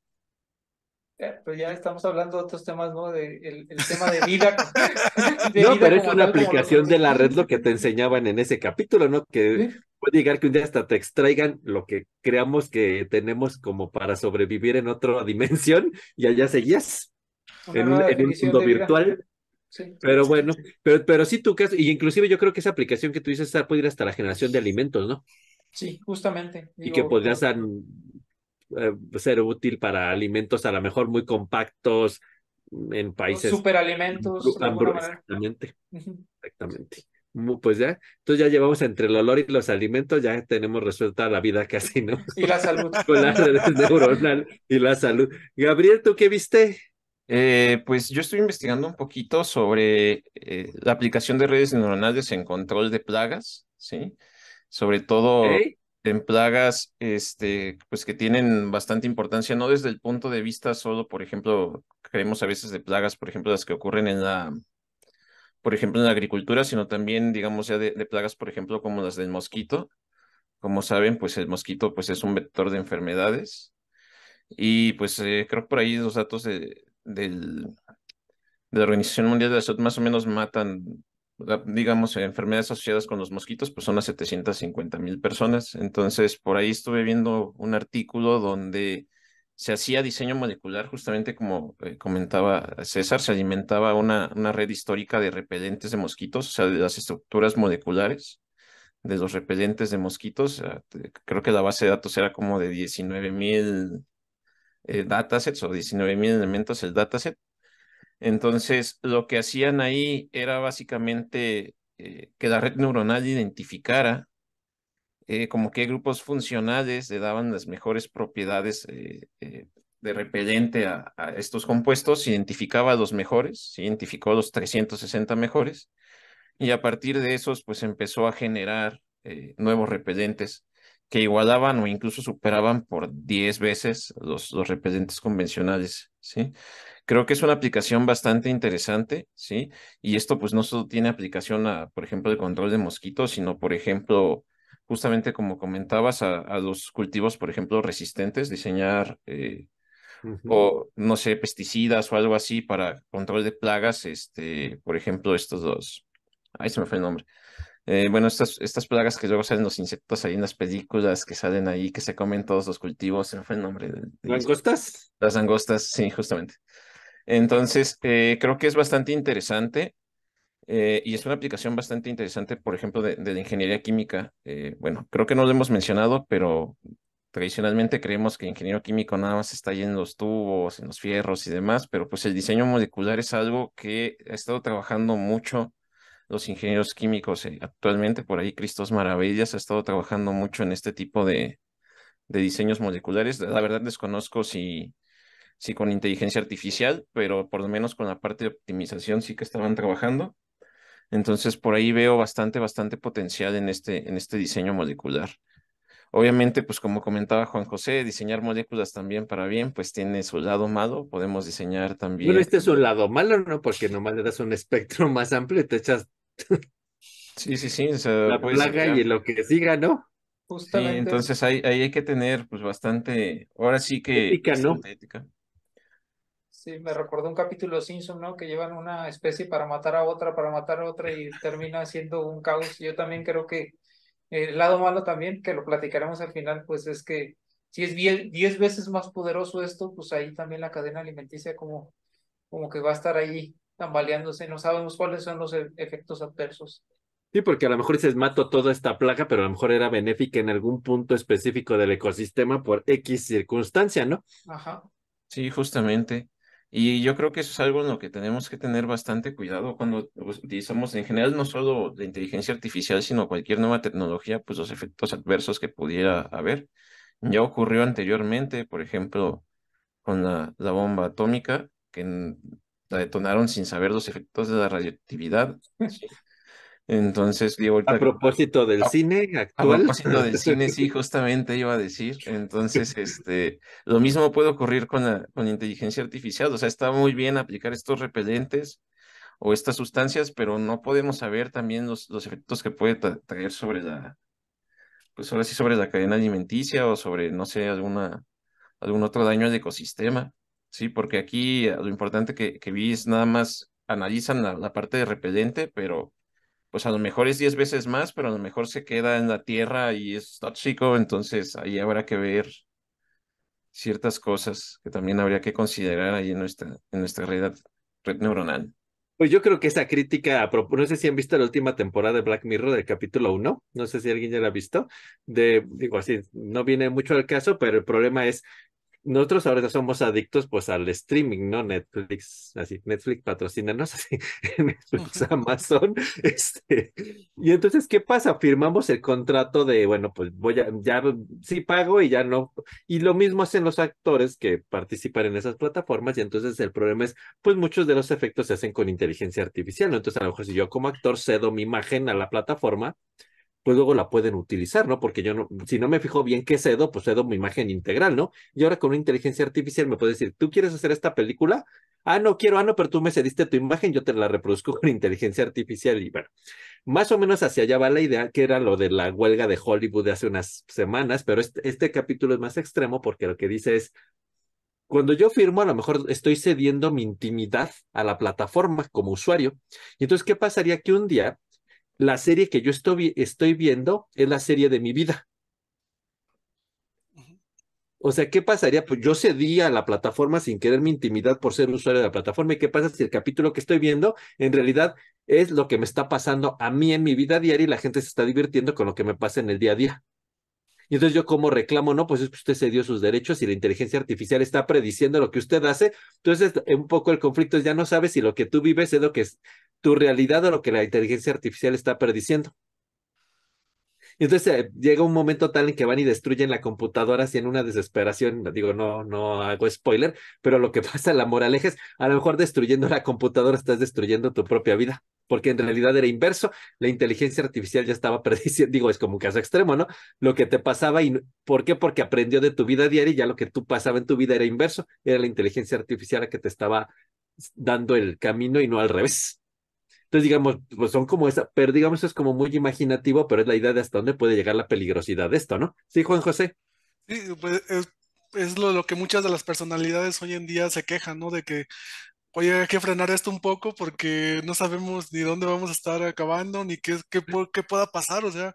Pues ya estamos hablando de otros temas, ¿no? De, el, tema de vida. no, pero es una aplicación de la red lo que te enseñaban en ese capítulo, ¿no? Que puede llegar que un día hasta te extraigan lo que creamos que tenemos como para sobrevivir en otra dimensión y allá seguías en un, mundo virtual. Sí, pero bueno, pero, pero sí tú, y inclusive yo creo que esa aplicación que tú dices puede ir hasta la generación de alimentos, ¿no? Sí, justamente. y que podrías eh, ser útil para alimentos a lo mejor muy compactos en países. Superalimentos. Exactamente. Exactamente. Pues ya, entonces ya llevamos entre el olor y los alimentos, ya tenemos resuelta la vida casi, ¿no? Y la salud. Con la neuronal y la salud. Gabriel, ¿tú qué viste? Eh, pues yo estoy investigando un poquito sobre eh, la aplicación de redes neuronales en control de plagas, ¿sí? Sobre todo en plagas, este, pues que tienen bastante importancia, no desde el punto de vista solo, por ejemplo, creemos a veces de plagas, por ejemplo, las que ocurren en la, por ejemplo, en la agricultura, sino también, digamos, ya de, plagas, por ejemplo, como las del mosquito. Como saben, pues el mosquito, pues es un vector de enfermedades. Y pues eh, creo que por ahí los datos de, del, de la Organización Mundial de la Salud más o menos matan digamos, enfermedades asociadas con los mosquitos, pues son a 750 mil personas. Entonces, por ahí estuve viendo un artículo donde se hacía diseño molecular, justamente como eh, comentaba César, se alimentaba una, una red histórica de repelentes de mosquitos, o sea, de las estructuras moleculares de los repelentes de mosquitos. creo que la base de datos era como de 19 mil eh, datasets o 19 mil elementos el dataset. Entonces, lo que hacían ahí era básicamente eh, que la red neuronal identificara eh, como qué grupos funcionales le daban las mejores propiedades eh, de repelente a, estos compuestos, identificaba los mejores, identificó los 360 mejores, y a partir de esos, pues empezó a generar nuevos repelentes que igualaban o incluso superaban por 10 veces los, los repelentes convencionales, ¿sí? Creo que es una aplicación bastante interesante, ¿sí? Y esto pues no solo tiene aplicación a, por ejemplo, el control de mosquitos, sino, por ejemplo, justamente como comentabas, a, los cultivos, por ejemplo, resistentes, diseñar, eh, o no sé, pesticidas o algo así para control de plagas, este, por ejemplo, estos dos, ahí se me fue el nombre. Eh, bueno, estas, estas plagas que luego salen los insectos ahí en las películas, que salen ahí, que se comen todos los cultivos, se me fue el nombre. De, ¿Langostas? Las langostas, sí, justamente. Entonces, eh, creo que es bastante interesante eh, y es una aplicación bastante interesante, por ejemplo, de, la ingeniería química. Eh, bueno, creo que no lo hemos mencionado, pero tradicionalmente creemos que ingeniero químico nada más está ahí en los tubos, en los fierros y demás, pero pues el diseño molecular es algo que ha estado trabajando mucho los ingenieros químicos actualmente. Por ahí Cristos Maravillas ha estado trabajando mucho en este tipo de, de diseños moleculares. La verdad desconozco si sí con inteligencia artificial, pero por lo menos con la parte de optimización sí que estaban trabajando. Entonces, por ahí veo bastante, bastante potencial en este, en este diseño molecular. Obviamente, pues como comentaba Juan José, diseñar moléculas también para bien, pues tiene su lado malo. Podemos diseñar también. Bueno, este es un lado malo, ¿no? Porque nomás le das un espectro más amplio y te echas. sí, sí, sí. la plaga y lo que siga, ¿no? Justamente. Sí, entonces ahí, ahí hay que tener, pues bastante. Ahora sí que. Ética, ¿no? Ética. Sí, me recordó un capítulo Simpson, ¿no? Que llevan una especie para matar a otra, para matar a otra y termina siendo un caos. Yo también creo que el lado malo también, que lo platicaremos al final, pues es que si es diez veces más poderoso esto, pues ahí también la cadena alimenticia como, como que va a estar ahí tambaleándose. No sabemos cuáles son los e-, efectos adversos. Sí, porque a lo mejor dices mato toda esta plaga, pero a lo mejor era benéfica en algún punto específico del ecosistema por X circunstancia, ¿no? Ajá. Sí, justamente. Y yo creo que eso es algo en lo que tenemos que tener bastante cuidado cuando utilizamos en general no solo la inteligencia artificial, sino cualquier nueva tecnología, pues los efectos adversos que pudiera haber. Ya ocurrió anteriormente, por ejemplo, con la, bomba atómica, que la detonaron sin saber los efectos de la radioactividad. Entonces, digo, a propósito del cine actual. A propósito del cine, sí, justamente iba a decir. Entonces, este, lo mismo puede ocurrir con la, con inteligencia artificial. O sea, está muy bien aplicar estos repelentes o estas sustancias, pero no podemos saber también los, los efectos que puede traer sobre la, pues ahora sí, sobre la cadena alimenticia o sobre, no sé, alguna, algún otro daño al ecosistema. Sí, porque aquí lo importante que, que vi es nada más analizan la, la parte de repelente, pero pues a lo mejor es 10 veces más, pero a lo mejor se queda en la tierra y es tóxico, entonces ahí habrá que ver ciertas cosas que también habría que considerar ahí en nuestra, en nuestra red, red neuronal. Pues yo creo que esa crítica, no sé si han visto la última temporada de Black Mirror del capítulo 1, no sé si alguien ya la ha visto, de, digo así, no viene mucho al caso, pero el problema es nosotros ahora somos adictos pues al streaming, ¿no? Netflix, así, Netflix patrocínanos, así, Netflix, Amazon, este, y entonces, ¿qué pasa? Firmamos el contrato de, bueno, pues voy a, ya sí pago y ya no, y lo mismo hacen los actores que participan en esas plataformas, y entonces el problema es, pues muchos de los efectos se hacen con inteligencia artificial, ¿no? Entonces, a lo mejor si yo como actor cedo mi imagen a la plataforma, pues luego la pueden utilizar, ¿no? Porque yo no, si no me fijo bien qué cedo, pues cedo mi imagen integral, ¿no? Y ahora con una inteligencia artificial me puede decir, ¿tú quieres hacer esta película? Ah, no quiero, ah, no, pero tú me cediste tu imagen, yo te la reproduzco con inteligencia artificial y bueno, más o menos hacia allá va la idea, que era lo de la huelga de Hollywood de hace unas semanas, pero este, este capítulo es más extremo porque lo que dice es, cuando yo firmo, a lo mejor estoy cediendo mi intimidad a la plataforma como usuario. Y entonces, ¿qué pasaría que un día la serie que yo estoy, estoy viendo es la serie de mi vida. O sea, ¿qué pasaría? Pues yo cedí a la plataforma sin querer mi intimidad por ser usuario de la plataforma. ¿Y qué pasa si el capítulo que estoy viendo en realidad es lo que me está pasando a mí en mi vida diaria y la gente se está divirtiendo con lo que me pasa en el día a día? Y entonces yo como reclamo, no, pues es que usted cedió sus derechos y la inteligencia artificial está prediciendo lo que usted hace. Entonces, un poco el conflicto es ya no sabes si lo que tú vives es lo que es tu realidad o lo que la inteligencia artificial está prediciendo. Y entonces eh, llega un momento tal en que van y destruyen la computadora así en una desesperación, digo, no, no hago spoiler, pero lo que pasa, la moraleja es, a lo mejor destruyendo la computadora estás destruyendo tu propia vida, porque en realidad era inverso, la inteligencia artificial ya estaba prediciendo, digo, es como un caso extremo, ¿no? Lo que te pasaba, y ¿por qué? Porque aprendió de tu vida diaria y ya lo que tú pasaba en tu vida era inverso, era la inteligencia artificial la que te estaba dando el camino y no al revés. Entonces, digamos, pues son como esa, pero digamos, es como muy imaginativo, pero es la idea de hasta dónde puede llegar la peligrosidad de esto, ¿no? Sí, Juan José. Sí, pues es, lo, lo, que muchas de las personalidades hoy en día se quejan, ¿no? De que, oye, hay que frenar esto un poco porque no sabemos ni dónde vamos a estar acabando, ni qué, qué, qué pueda pasar, o sea,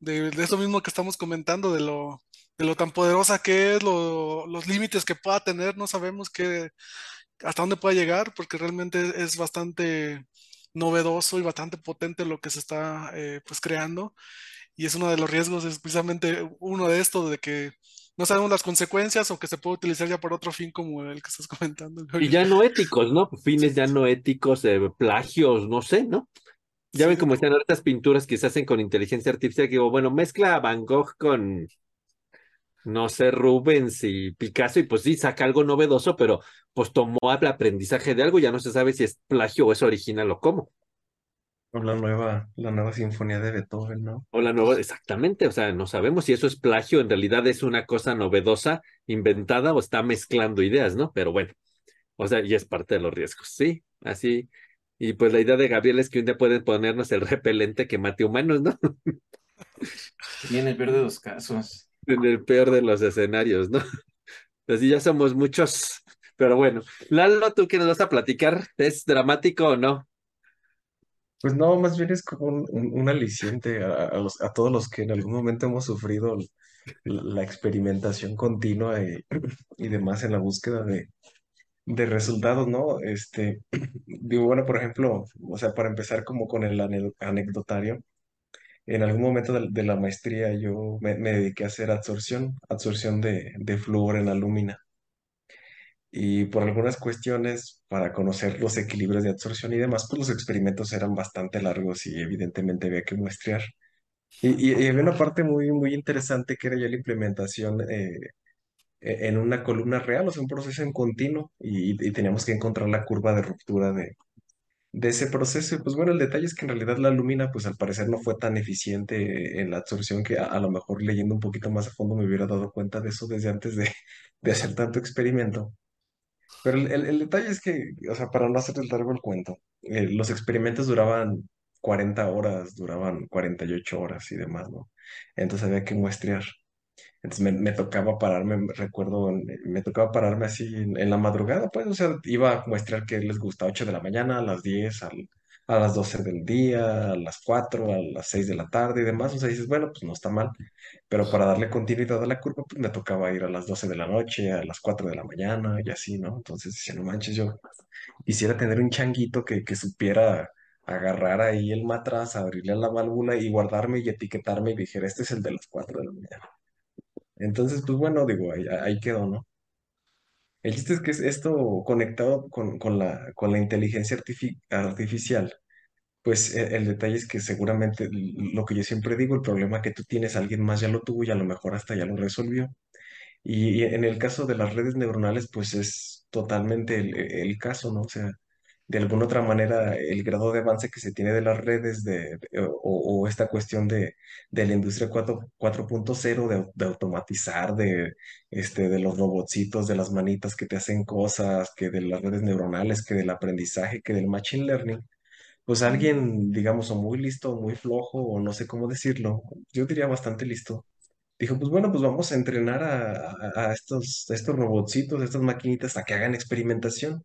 de, de, eso mismo que estamos comentando, de lo, de lo tan poderosa que es, lo, los límites que pueda tener, no sabemos qué, hasta dónde pueda llegar, porque realmente es bastante novedoso y bastante potente lo que se está eh, pues creando. Y es uno de los riesgos, es precisamente uno de estos, de que no sabemos las consecuencias o que se puede utilizar ya por otro fin como el que estás comentando. Y ya no éticos, ¿no? Fines ya no éticos, eh, plagios, no sé, ¿no? Ya ven cómo están estas pinturas que se hacen con inteligencia artificial, que digo, bueno, mezcla Van Gogh con, no sé, Rubens y Picasso, y pues sí, saca algo novedoso, pero pues tomó el aprendizaje de algo, ya no se sabe si es plagio o es original o cómo. O la nueva, la nueva sinfonía de Beethoven, ¿no? O la nueva, exactamente, o sea, no sabemos si eso es plagio, en realidad es una cosa novedosa, inventada o está mezclando ideas, ¿no? Pero bueno, o sea, y es parte de los riesgos, sí, así. Y pues la idea de Gabriel es que un día pueden ponernos el repelente que mate humanos, ¿no? Y en el peor de los casos en el peor de los escenarios, ¿no? Así ya somos muchos. Pero bueno, Lalo, ¿tú qué nos vas a platicar? ¿Es dramático o no? Pues no, más bien es como un, aliciente a, a, todos los que en algún momento hemos sufrido la, experimentación continua y, y, demás en la búsqueda de, de resultados, ¿no? Este, digo, bueno, por ejemplo, o sea, para empezar como con el anecdotario, en algún momento de, la maestría yo me, dediqué a hacer absorción, absorción de, de en alumina. Y por algunas cuestiones, para conocer los equilibrios de absorción y demás, pues los experimentos eran bastante largos y evidentemente había que muestrear. Y, y, había una parte muy, muy interesante que era ya la implementación eh, e, en una columna real, o sea, un proceso en continuo, y, y teníamos que encontrar la curva de ruptura de, de ese proceso. pues bueno, el detalle es que en realidad la lumina, pues al parecer no fue tan eficiente en la absorción que a, lo mejor leyendo un poquito más a fondo me hubiera dado cuenta de eso desde antes de, de hacer tanto experimento. Pero el, el, detalle es que, o sea, para no hacer largo el cuento, eh, los experimentos duraban 40 horas, duraban 48 horas y demás, ¿no? Entonces había que muestrear. Entonces me, tocaba pararme, recuerdo, me tocaba pararme así en, la madrugada, pues, o sea, iba a muestrar que les gusta 8 de la mañana, a las 10, a las 12 del día, a las 4, a las 6 de la tarde y demás. O sea, dices, bueno, pues no está mal, pero para darle continuidad a la curva, pues me tocaba ir a las 12 de la noche, a las 4 de la mañana y así, ¿no? Entonces decía, no manches, yo quisiera tener un changuito que, supiera agarrar ahí el matraz, abrirle la válvula y guardarme y etiquetarme y dijera, este es el de las 4 de la mañana. Entonces, pues bueno, digo, ahí, ahí quedó, ¿no? El chiste es que es esto conectado con, con la, con la inteligencia artificial, pues e- el, detalle es que seguramente lo que yo siempre digo, el problema que tú tienes, alguien más ya lo tuvo y a lo mejor hasta ya lo resolvió. Y, en el caso de las redes neuronales, pues es totalmente el, el caso, ¿no? O sea, de alguna otra manera el grado de avance que se tiene de las redes de, de- o, o esta cuestión de, de la industria 4 4.0, de, de automatizar, de, este, de los robotcitos, de las manitas que te hacen cosas, que de las redes neuronales, que del aprendizaje, que del machine learning, pues alguien, digamos, o muy listo, o muy flojo, o no sé cómo decirlo, yo diría bastante listo. Dijo, pues bueno, pues vamos a entrenar a, a- a estos, a estos robotcitos, a estas maquinitas a que hagan experimentación.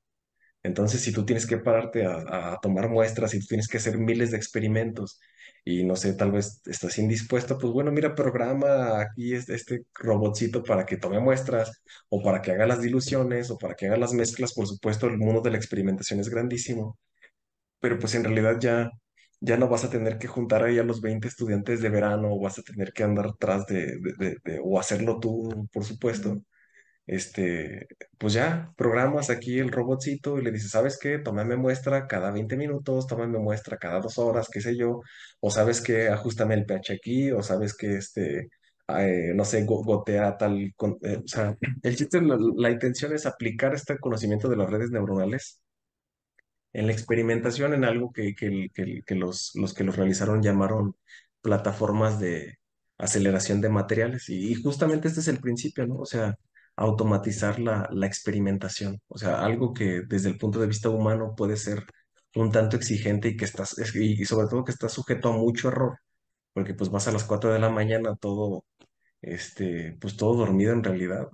Entonces, si tú tienes que pararte a, tomar muestras, si tú tienes que hacer miles de experimentos y no sé, tal vez estás indispuesto, pues bueno, mira, programa aquí este, este robotcito para que tome muestras o para que haga las diluciones o para que haga las mezclas. Por supuesto, el mundo de la experimentación es grandísimo, pero pues en realidad ya, ya no vas a tener que juntar ahí a los 20 estudiantes de verano o vas a tener que andar atrás de- o hacerlo tú, por supuesto este, pues ya, programas aquí el robotcito y le dices, ¿sabes qué? Tómame muestra cada 20 minutos, tómame muestra cada dos horas, qué sé yo, o sabes qué, ajustame el pH aquí, o sabes que, este, eh, no sé, go- gotea tal, eh, o sea, el chiste, la, intención es aplicar este conocimiento de las redes neuronales en la experimentación en algo que, que, que que los, los que los realizaron llamaron plataformas de aceleración de materiales. Y, y justamente este es el principio, ¿no? O sea, automatizar la, la experimentación. O sea, algo que desde el punto de vista humano puede ser un tanto exigente y que estás, es- y sobre todo que está sujeto a mucho error, porque pues vas a las 4 de la mañana todo este, pues todo dormido en realidad.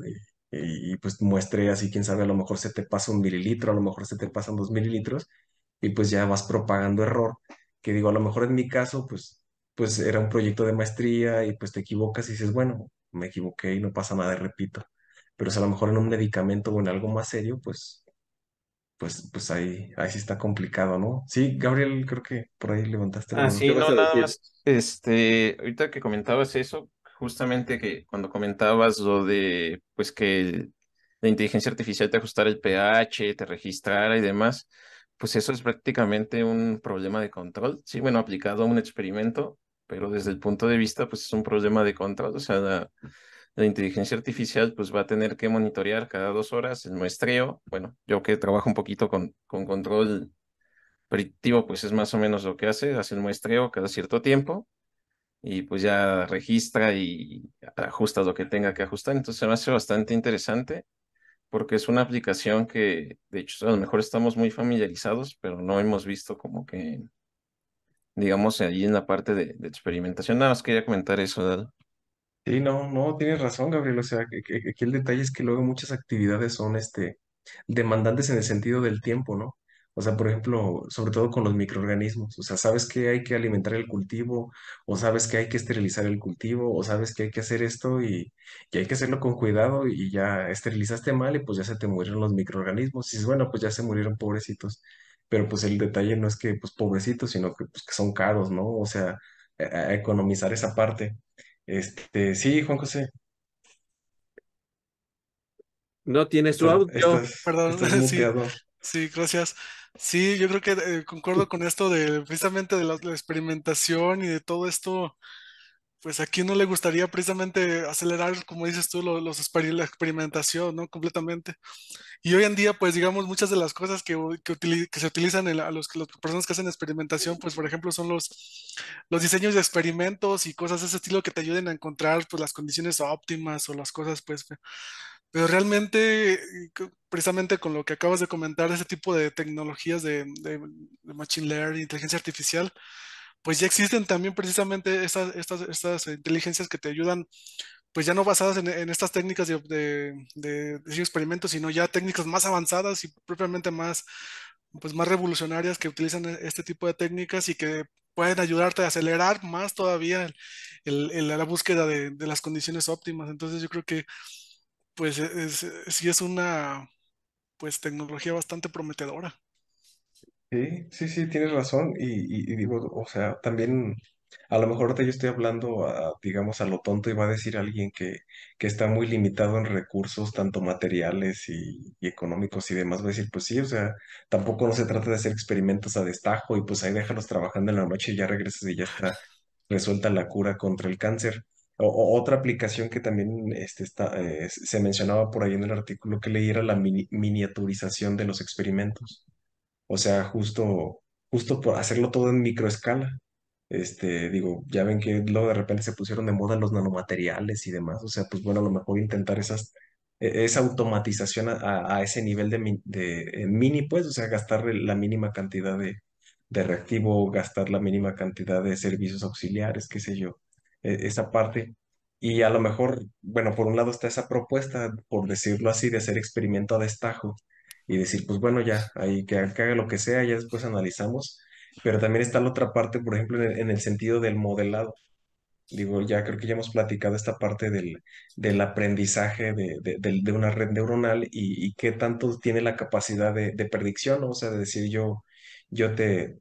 Y, y, pues muestre así, quién sabe, a lo mejor se te pasa un mililitro, a lo mejor se te pasan dos mililitros y pues ya vas propagando error. Que digo, a lo mejor en mi caso, pues, pues era un proyecto de maestría y pues te equivocas y dices, bueno, me equivoqué y no pasa nada, y repito. Pero si a lo mejor en un medicamento o en algo más serio, pues, pues, pues ahí, ahí sí está complicado, ¿no? Sí, Gabriel, creo que por ahí levantaste la Ah, mano. ¿Qué sí, vas no, a nada decir? más, este, ahorita que comentabas eso, justamente que cuando comentabas lo de, pues que la inteligencia artificial te ajustara el pH, te registrara y demás, pues eso es prácticamente un problema de control, sí, bueno, aplicado a un experimento, pero desde el punto de vista, pues es un problema de control, o sea, la, la inteligencia artificial pues va a tener que monitorear cada dos horas el muestreo, bueno, yo que trabajo un poquito con, con control predictivo, pues es más o menos lo que hace, hace un muestreo cada cierto tiempo y pues ya registra y ajusta lo que tenga que ajustar. Entonces se me hace bastante interesante porque es una aplicación que de hecho a lo mejor estamos muy familiarizados, pero no hemos visto como que, digamos, ahí en la parte de, de experimentación. Nada más quería comentar eso, Dado. Sí, no, no, tienes razón, Gabriel. O sea, que, aquí el detalle es que luego muchas actividades son este, demandantes en el sentido del tiempo, ¿no? O sea, por ejemplo, sobre todo con los microorganismos. O sea, sabes que hay que alimentar el cultivo, o sabes que hay que esterilizar el cultivo, o sabes que hay que hacer esto y, hay que hacerlo con cuidado y ya esterilizaste mal y pues ya se te murieron los microorganismos. Y dices, bueno, pues ya se murieron pobrecitos. Pero pues el detalle no es que pues pobrecitos, sino que pues que son caros, ¿no? O sea, a- a economizar esa parte. Este, sí, Juan José, No tiene su estás, audio. estás, Perdón, estás sí, muteado. sí, gracias. Sí, yo creo que eh, concuerdo con esto de precisamente de la, la experimentación y de todo esto. Pues a quién no le gustaría precisamente acelerar, como dices tú, lo- los, exper- la experimentación, ¿no? Completamente. Y hoy en día, pues digamos, muchas de las cosas que, que, que se utilizan en la- a los, las personas que hacen experimentación, pues por ejemplo, son los, los diseños de experimentos y cosas de ese estilo que te ayuden a encontrar pues las condiciones óptimas o las cosas, pues. pe- Pero realmente, eh, precisamente con lo que acabas de comentar, ese tipo de tecnologías de, de, de machine learning, inteligencia artificial, pues ya existen también precisamente estas, estas, estas inteligencias que te ayudan, pues ya no basadas en, en estas técnicas de, de, experimentos, sino ya técnicas más avanzadas y propiamente más, pues más revolucionarias que utilizan e- este tipo de técnicas y que pueden ayudarte a acelerar más todavía la búsqueda de, de las condiciones óptimas. Entonces yo creo que pues es, es- sí es una pues tecnología bastante prometedora. Sí, sí, sí, tienes razón. Y, y- y digo, o sea, también a lo mejor ahorita yo estoy hablando, a, digamos, a lo tonto y va a decir alguien que, que está muy limitado en recursos, tanto materiales y, económicos y demás. Va a decir, pues sí, o sea, tampoco no se trata de hacer experimentos a destajo y pues ahí déjalos trabajando en la noche y ya regresas y ya está resuelta la cura contra el cáncer. O, otra aplicación que también este, está, eh, se mencionaba por ahí en el artículo que leí era la mini- miniaturización de los experimentos. O sea, justo, justo por hacerlo todo en microescala. Este, digo, ya ven que luego de repente se pusieron de moda los nanomateriales y demás. O sea, pues bueno, a lo mejor intentar esas, e- esa automatización a, a- ese nivel de, mi- de mini, pues, o sea, gastar la mínima cantidad de, de reactivo, gastar la mínima cantidad de servicios auxiliares, qué sé yo, e- esa parte. Y a lo mejor, bueno, por un lado está esa propuesta, por decirlo así, de hacer experimento a destajo y decir, pues bueno, ya, ahí que, haga lo que sea, ya después analizamos. Pero también está la otra parte, por ejemplo, en el, en el sentido del modelado. Digo, ya creo que ya hemos platicado esta parte del, del aprendizaje de, de, de- una red neuronal y, qué tanto tiene la capacidad de, predicción. O sea, de decir yo, yo te,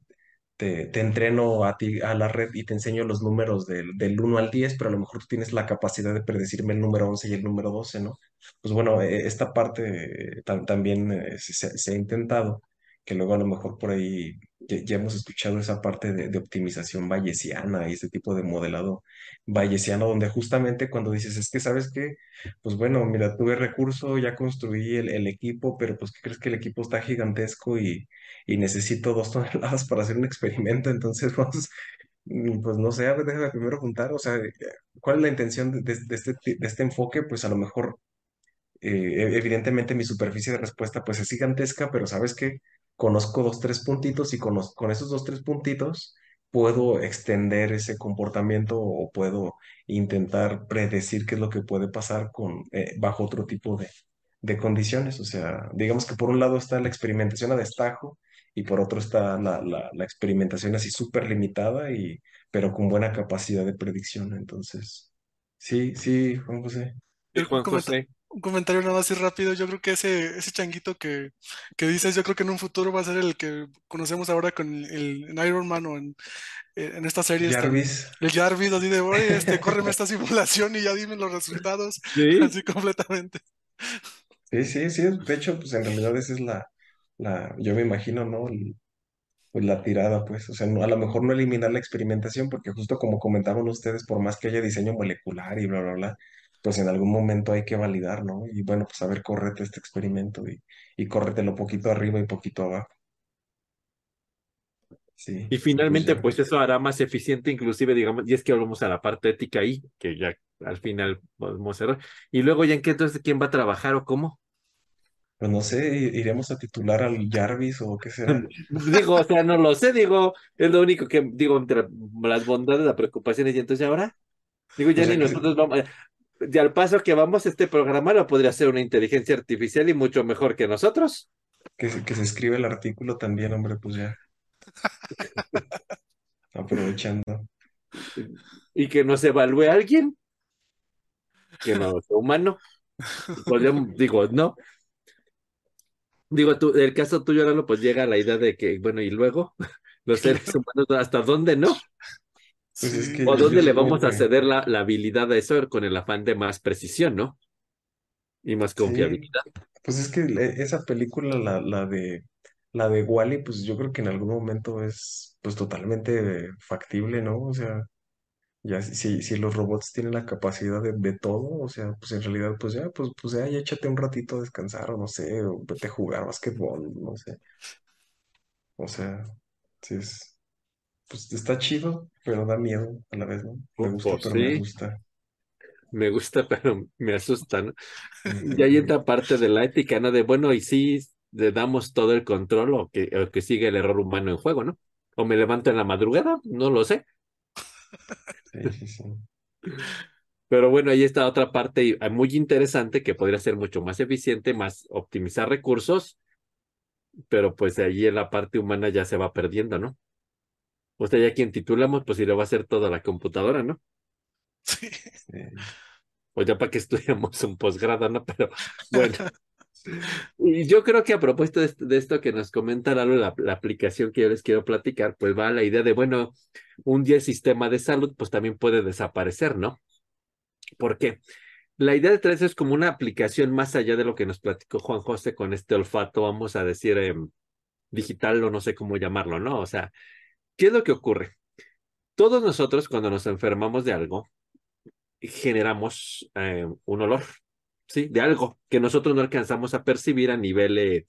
te, entreno a ti, a la red y te enseño los números del, del uno al 10 pero a lo mejor tú tienes la capacidad de predecirme el número 11 y el número doce ¿no? Pues bueno, eh, esta parte eh, tam- también eh, se ha intentado, que luego a lo mejor por ahí ya, hemos escuchado esa parte de, optimización bayesiana y ese tipo de modelado bayesiano, donde justamente cuando dices, es que, ¿sabes qué? Pues bueno, mira, tuve recurso, ya construí el, el equipo, pero pues, ¿qué crees que el equipo está gigantesco y y necesito dos toneladas para hacer un experimento, entonces vamos, mm, pues no sé, a ver, déjame primero juntar, o sea, ¿cuál es la intención de, este, de este enfoque? Pues a lo mejor, eh, evidentemente mi superficie de respuesta pues es gigantesca, pero ¿sabes qué? Conozco dos, tres puntitos y con, con esos dos, tres puntitos puedo extender ese comportamiento o puedo intentar predecir qué es lo que puede pasar con, eh, bajo otro tipo de, de condiciones. O sea, digamos que por un lado está la experimentación a destajo y por otro está la, la, la experimentación así súper limitada y pero con buena capacidad de predicción. Entonces, sí, sí, Juan José. Juan José. Un comentario nada más así rápido. Yo creo que ese, ese changuito que, que dices, yo creo que en un futuro va a ser el que conocemos ahora con el, en Iron Man o en, en estas series tan, Jarvis. el Jarvis, así de, oye, este, córreme esta simulación y ya dime los resultados, Sí, así completamente. Sí, sí, sí. De hecho, pues en realidad esa es la, la, yo me imagino, ¿no? El- pues la tirada, pues. O sea, no- a lo mejor no eliminar la experimentación, porque justo como comentaban ustedes, por más que haya diseño molecular y bla, bla, bla, pues en algún momento hay que validar, ¿no? Y bueno, pues a ver, córrete este experimento y, y córretelo poquito arriba y poquito abajo. Sí, y pues finalmente, pues eso hará más eficiente, inclusive, digamos, y es que volvemos a la parte ética ahí, que ya al final podemos cerrar. Y luego ya en qué entonces, ¿quién va a trabajar o cómo? Pues no sé, iremos a titular al Jarvis o qué será. Digo, o sea, no lo sé, digo, es lo único que, digo, entre las bondades, las preocupaciones, y entonces ahora, digo, O ya sea, ni nosotros vamos, y al paso que vamos, este programa lo podría hacer una inteligencia artificial y mucho mejor que nosotros. que, se- que se escribe el artículo también, hombre, pues ya, aprovechando. Y que nos evalúe alguien que no sea humano. Podríamos- digo, no. Digo, tú, el caso tuyo, Lalo, pues llega a la idea de que, bueno, y luego, los seres humanos, ¿hasta dónde no? Pues es Sí, que ¿O yo, yo dónde le vamos a ceder la, la habilidad a eso con el afán de más precisión, ¿no? Y más sí, confiabilidad. pues es que esa película, la, la de la de Wall-E, pues yo creo que en algún momento es pues totalmente factible, ¿no? O sea, ya si, si si los robots tienen la capacidad de, de todo, o sea, pues en realidad, pues ya, pues, pues ya, ya échate un ratito a descansar, o no sé, o vete a jugar basquetbol, no sé. O sea, sí es, pues está chido, pero da miedo a la vez, ¿no? Me Pues, gusta, pues pero me sí, asusta. me gusta, pero me asusta, ¿no? Y ahí entra parte de la ética, ¿no? De, bueno, y sí, le damos todo el control o que, o que sigue el error humano en juego, ¿no? O me levanto en la madrugada, no lo sé. Sí, sí, sí. Pero bueno, ahí está otra parte eh, muy interesante que podría ser mucho más eficiente, más optimizar recursos, pero pues allí en la parte humana ya se va perdiendo, ¿no? O sea, ya quien titulamos, pues sí le va a hacer toda la computadora, ¿no? sí. O ya para que estudiamos un posgrado, ¿no? Pero bueno. Y yo creo que a propósito de, esto- que nos comenta Lalo, la, la aplicación que yo les quiero platicar, pues va a la idea de, bueno, un día el sistema de salud, pues también puede desaparecer, ¿no? ¿Por qué? La idea de traer eso es como una aplicación más allá de lo que nos platicó Juan José con este olfato, vamos a decir, em, digital o no sé cómo llamarlo, ¿no? O sea, ¿qué es lo que ocurre? Todos nosotros cuando nos enfermamos de algo, generamos eh, un olor, ¿sí? De algo que nosotros no alcanzamos a percibir a nivel, eh,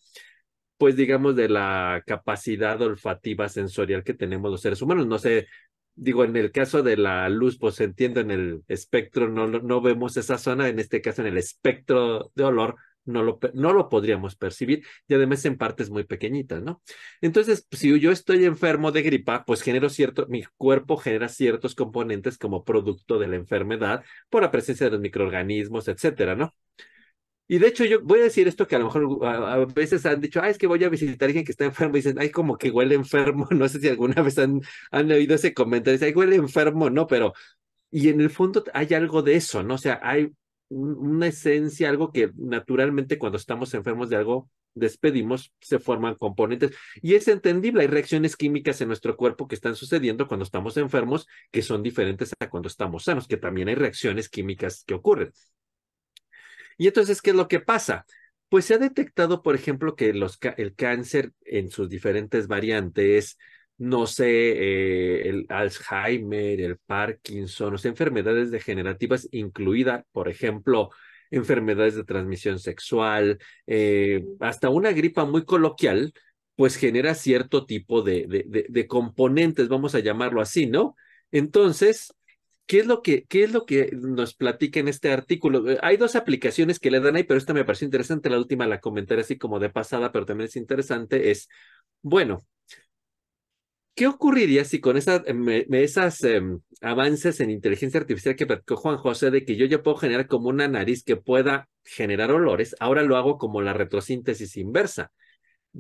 pues digamos, de la capacidad olfativa sensorial que tenemos los seres humanos. No sé, digo, en el caso de la luz, pues entiendo en el espectro, no, no vemos esa zona, en este caso en el espectro de olor, no lo, no lo podríamos percibir y además en partes muy pequeñitas, ¿no? Entonces, si yo estoy enfermo de gripa, pues genero cierto, mi cuerpo genera ciertos componentes como producto de la enfermedad por la presencia de los microorganismos, etcétera, ¿no? Y de hecho, yo voy a decir esto que a lo mejor a, veces han dicho, ah, es que voy a visitar a alguien que está enfermo y dicen, ay, como que huele enfermo. No sé si alguna vez han, han oído ese comentario, ay, huele enfermo, no, pero. Y en el fondo hay algo de eso, ¿no? O sea, hay una esencia, algo que naturalmente cuando estamos enfermos de algo despedimos, se forman componentes. Y es entendible, hay reacciones químicas en nuestro cuerpo que están sucediendo cuando estamos enfermos que son diferentes a cuando estamos sanos, que también hay reacciones químicas que ocurren. Y entonces, ¿qué es lo que pasa? Pues se ha detectado, por ejemplo, que los, el cáncer en sus diferentes variantes, no sé, eh, el Alzheimer, el Parkinson, o sea, enfermedades degenerativas, incluida, por ejemplo, enfermedades de transmisión sexual, eh, hasta una gripa muy coloquial, pues genera cierto tipo de, de, de, componentes, vamos a llamarlo así, ¿no? Entonces, ¿Qué es, lo que, ¿Qué es lo que nos platica en este artículo? Eh, hay dos aplicaciones que le dan ahí, pero esta me pareció interesante. La última la comentaré así como de pasada, pero también es interesante. Es, bueno, ¿qué ocurriría si con esa, esas em, avances en inteligencia artificial que platicó Juan José de que yo ya puedo generar como una nariz que pueda generar olores? Ahora lo hago como la retrosíntesis inversa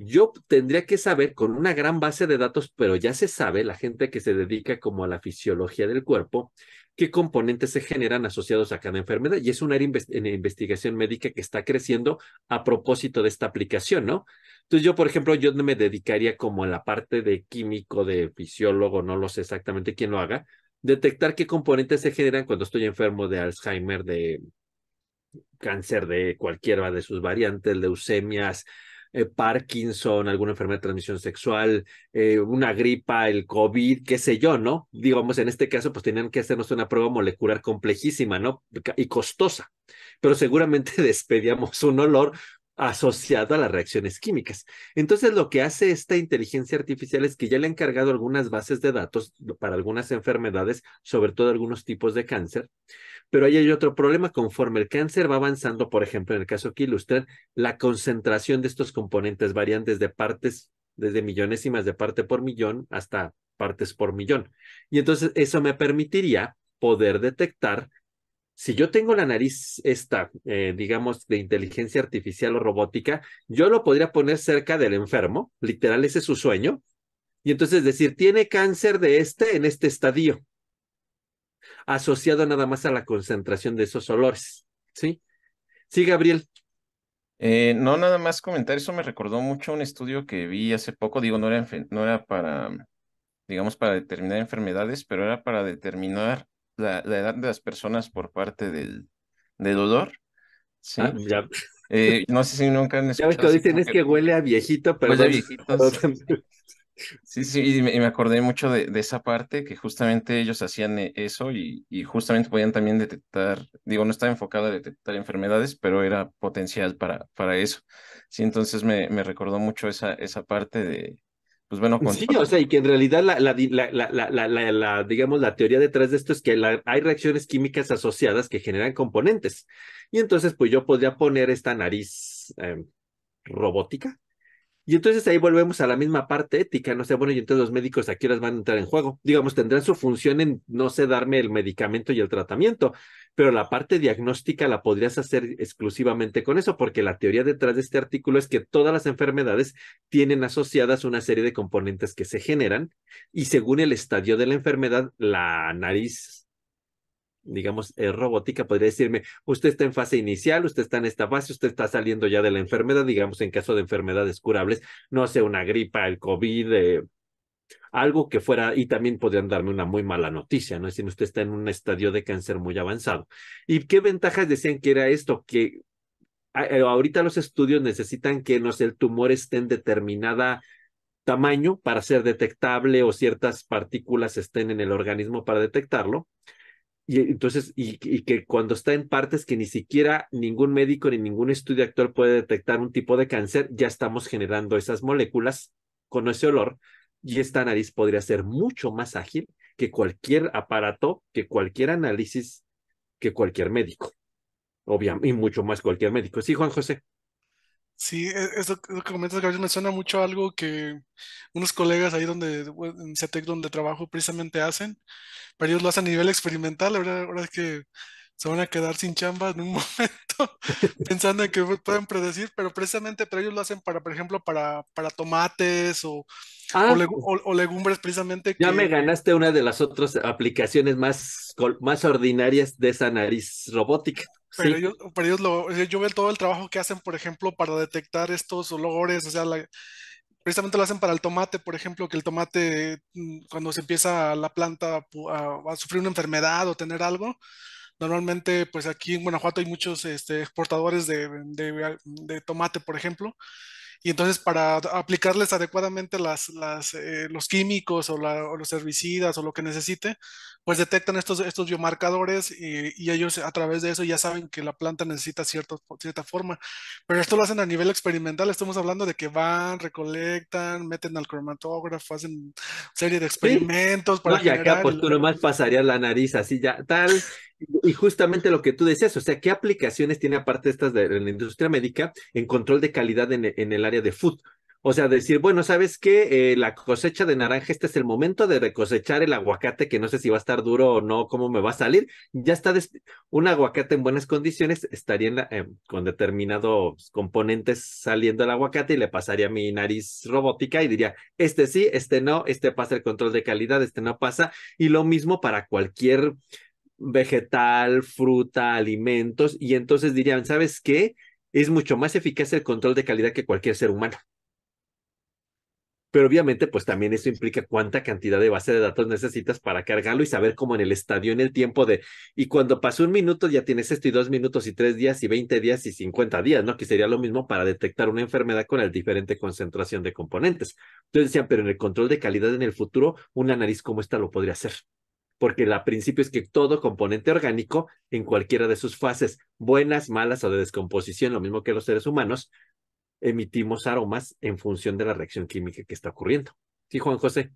yo tendría que saber con una gran base de datos, pero ya se sabe, la gente que se dedica como a la fisiología del cuerpo, qué componentes se generan asociados a cada enfermedad. Y es una área investigación médica que está creciendo a propósito de esta aplicación, ¿no? Entonces yo, por ejemplo, yo me dedicaría como a la parte de químico, de fisiólogo, no lo sé exactamente quién lo haga, detectar qué componentes se generan cuando estoy enfermo de Alzheimer, de cáncer de cualquiera de sus variantes, leucemias, eh, Parkinson, alguna enfermedad de transmisión sexual, eh, una gripa, el COVID, qué sé yo, ¿no? Digamos, en este caso, pues tenían que hacernos una prueba molecular complejísima, ¿no? Y costosa, pero seguramente despedíamos un olor asociado a las reacciones químicas. Entonces, lo que hace esta inteligencia artificial es que ya le ha encargado algunas bases de datos para algunas enfermedades, sobre todo algunos tipos de cáncer, pero ahí hay otro problema, conforme el cáncer va avanzando, por ejemplo, en el caso que ilustran, la concentración de estos componentes varían desde partes, desde millonésimas de parte por millón hasta partes por millón. Y entonces eso me permitiría poder detectar si yo tengo la nariz esta, eh, digamos, de inteligencia artificial o robótica, yo lo podría poner cerca del enfermo, literal, ese es su sueño, y entonces decir, tiene cáncer de este en este estadio asociado nada más a la concentración de esos olores. ¿Sí? Sí, Gabriel. Eh, no, nada más comentar, eso me recordó mucho un estudio que vi hace poco, digo, no era, no era para, digamos, para determinar enfermedades, pero era para determinar la, edad de las personas por parte del, del dolor. Sí. Ah, ya. Eh, no sé si nunca han escuchado. Ya dicen es que, huele a viejito, pero. Huele a viejito. Sí, sí, y me, acordé mucho de, esa parte, que justamente ellos hacían eh, eso y, y, justamente podían también detectar, digo, no estaba enfocado a detectar enfermedades, pero era potencial para, para eso. Sí, entonces me, me recordó mucho esa, esa parte de, pues bueno, Sí, o sea, y que en realidad la, la, digamos, la teoría detrás de esto es que hay reacciones químicas asociadas que generan componentes. Y entonces, pues yo podría poner esta nariz em, robótica, y entonces ahí volvemos a la misma parte ética, no sé, bueno, y entonces los médicos aquí las van a entrar en juego. Digamos, tendrán su función en, no sé, darme el medicamento y el tratamiento, pero la parte diagnóstica la podrías hacer exclusivamente con eso, porque la teoría detrás de este artículo es que todas las enfermedades tienen asociadas una serie de componentes que se generan y según el estadio de la enfermedad, la nariz digamos, eh, robótica, podría decirme, usted está en fase inicial, usted está en esta fase, usted está saliendo ya de la enfermedad, digamos, en caso de enfermedades curables, no sé, una gripa, el COVID, eh, algo que fuera, y también podrían darme una muy mala noticia, ¿no? Si usted está en un estadio de cáncer muy avanzado. ¿Y qué ventajas decían que era esto? Que eh, ahorita los estudios necesitan que, no el tumor esté en determinada tamaño para ser detectable o ciertas partículas estén en el organismo para detectarlo Y entonces, y, que cuando está en partes que ni siquiera ningún médico ni ningún estudio actual puede detectar un tipo de cáncer, ya estamos generando esas moléculas con ese olor y esta nariz podría ser mucho más ágil que cualquier aparato, que cualquier análisis, que cualquier médico. Obviamente, y mucho más cualquier médico. Sí, Juan José. Sí, e, eso que comentas, Gabriel, me suena mucho a algo que unos colegas ahí donde, en CETEC donde trabajo precisamente hacen, pero ellos lo hacen a nivel experimental, ahora, ahora es que se van a quedar sin chamba en un momento, pensando en que pueden predecir, pero precisamente pero ellos lo hacen para, por ejemplo, para, para tomates o, Ah, o, legumbres precisamente. Ya me ganaste una de las otras aplicaciones más, más ordinarias de esa nariz robótica. Pero, ellos, pero ellos lo, yo veo todo el trabajo que hacen, por ejemplo, para detectar estos olores, o sea, precisamente lo hacen para el tomate, por ejemplo, que el tomate, mm, cuando se empieza la planta a, sufrir una enfermedad o tener algo, normalmente, pues aquí en Guanajuato hay muchos este, exportadores de, de tomate, por ejemplo, y entonces para aplicarles adecuadamente las, las, eh, los químicos o, los herbicidas o lo que necesite, pues detectan estos, estos biomarcadores y, ellos a través de eso ya saben que la planta necesita cierto, cierta forma. Pero esto lo hacen a nivel experimental, estamos hablando de que van, recolectan, meten al cromatógrafo, hacen serie de experimentos para... No, y acá pues tú nomás pasarías la nariz así ya, tal, y justamente lo que tú decías, o sea, ¿qué aplicaciones tiene aparte estas de, la industria médica en control de calidad en, el área de food? O sea, decir, bueno, ¿sabes qué? Eh, la cosecha de naranja, este es el momento de cosechar el aguacate, que no sé si va a estar duro o no, cómo me va a salir. Ya está, un aguacate en buenas condiciones estaría eh, con determinados componentes saliendo el aguacate y le pasaría mi nariz robótica y diría, este sí, este no, este pasa el control de calidad, este no pasa. Y lo mismo para cualquier vegetal, fruta, alimentos, y entonces dirían, ¿sabes qué? Es mucho más eficaz el control de calidad que cualquier ser humano. Pero obviamente, pues también eso implica cuánta cantidad de base de datos necesitas para cargarlo y saber cómo en el estadio, en el tiempo de, y cuando pasó un minuto ya tienes esto y dos minutos y tres días y veinte días y cincuenta días, ¿no? Que sería lo mismo para detectar una enfermedad con la diferente concentración de componentes. Entonces decían, pero en el control de calidad en el futuro, una nariz como esta lo podría hacer porque el principio es que todo componente orgánico, en cualquiera de sus fases, buenas, malas o de descomposición, lo mismo que los seres humanos, emitimos aromas en función de la reacción química que está ocurriendo. Sí, Juan José.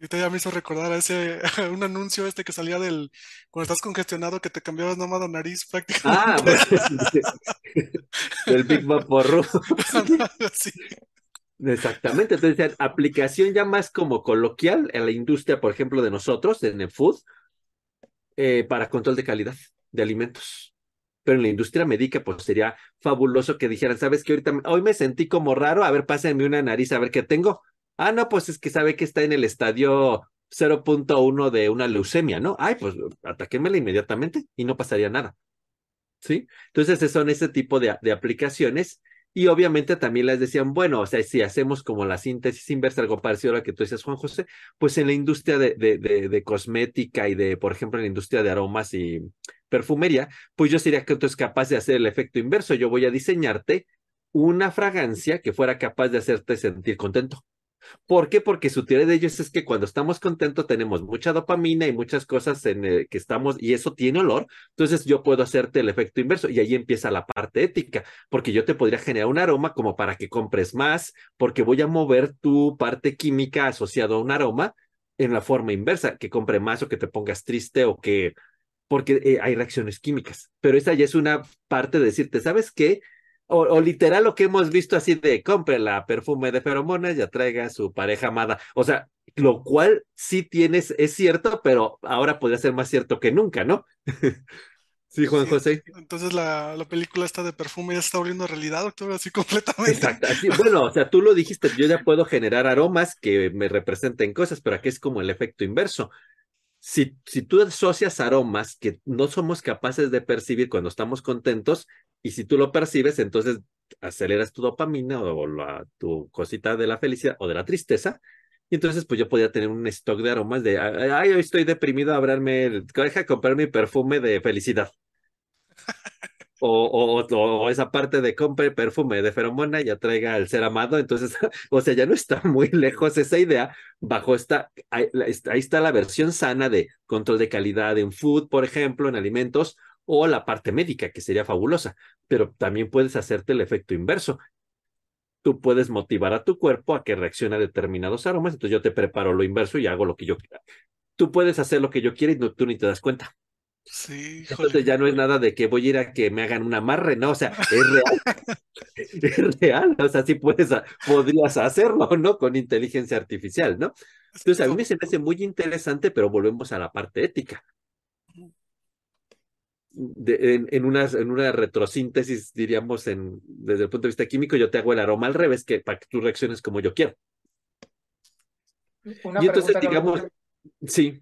Ahorita ya me hizo recordar a ese, un anuncio este que salía del, cuando estás congestionado, que te cambiabas nomás la nariz prácticamente. Ah, pues, del Big Vaporru. sí. Exactamente, entonces aplicación ya más como coloquial en la industria, por ejemplo, de nosotros, en el food, eh, para control de calidad de alimentos. Pero en la industria médica, pues sería fabuloso que dijeran, ¿sabes qué? Ahorita, hoy me sentí como raro, a ver, pásenme una nariz a ver qué tengo. Ah, no, pues es que sabe que está en el estadio 0.1 de una leucemia, ¿no? Ay, pues ataquémela inmediatamente y no pasaría nada. ¿Sí? Entonces, son ese tipo de, de aplicaciones y obviamente también les decían, bueno, o sea, si hacemos como la síntesis inversa, algo parecido a lo que tú dices, Juan José, pues en la industria de, de, de, cosmética y de, por ejemplo, en la industria de aromas y perfumería, pues yo sería que entonces capaz de hacer el efecto inverso. Yo voy a diseñarte una fragancia que fuera capaz de hacerte sentir contento. ¿Por qué? Porque su teoría de ellos es que cuando estamos contentos tenemos mucha dopamina y muchas cosas en que estamos, y eso tiene olor, entonces yo puedo hacerte el efecto inverso y ahí empieza la parte ética, porque yo te podría generar un aroma como para que compres más, porque voy a mover tu parte química asociada a un aroma en la forma inversa, que compre más o que te pongas triste o que, porque eh, hay reacciones químicas, pero esa ya es una parte de decirte, ¿sabes qué? O, literal lo que hemos visto así de compre la perfume de feromonas, ya traiga a su pareja amada. O sea, lo cual sí tienes, es cierto, pero ahora podría ser más cierto que nunca, ¿no? sí, Juan José. Entonces la, la, película esta de perfume ya está volviendo realidad, doctor, así completamente. Exacto. bueno, o sea, tú lo dijiste, yo ya puedo generar aromas que me representen cosas, pero aquí es como el efecto inverso. Si, si, tú asocias aromas que no somos capaces de percibir cuando estamos contentos, y si tú lo percibes, entonces aceleras tu dopamina o la, tu cosita de la felicidad o de la tristeza. Y entonces, pues yo podía tener un stock de aromas de, ay, hoy estoy deprimido, abrirme, deja comprar mi perfume de felicidad. o, o, esa parte de compre perfume de feromona ya traiga el ser amado. Entonces, o sea, ya no está muy lejos esa idea. Bajo esta, ahí, ahí está la versión sana de control de calidad en food, por ejemplo, en alimentos, o la parte médica, que sería fabulosa. Pero también puedes hacerte el efecto inverso. Tú puedes motivar a tu cuerpo a que reaccione a determinados aromas, entonces yo te preparo lo inverso y hago lo que yo quiera. Tú puedes hacer lo que yo quiera y no, tú ni te das cuenta. Sí, Entonces ya no es nada de que voy a ir a que me hagan un amarre, no, o sea, es real. es real, o sea, sí puedes, podrías hacerlo, ¿no? Con inteligencia artificial, ¿no? Entonces a mí me se me hace muy interesante, pero volvemos a la parte ética. De, en, en, una, en una retrosíntesis, diríamos, en, desde el punto de vista químico, yo te hago el aroma al revés, que para que tú reacciones como yo quiero. Una y entonces, digamos, sí,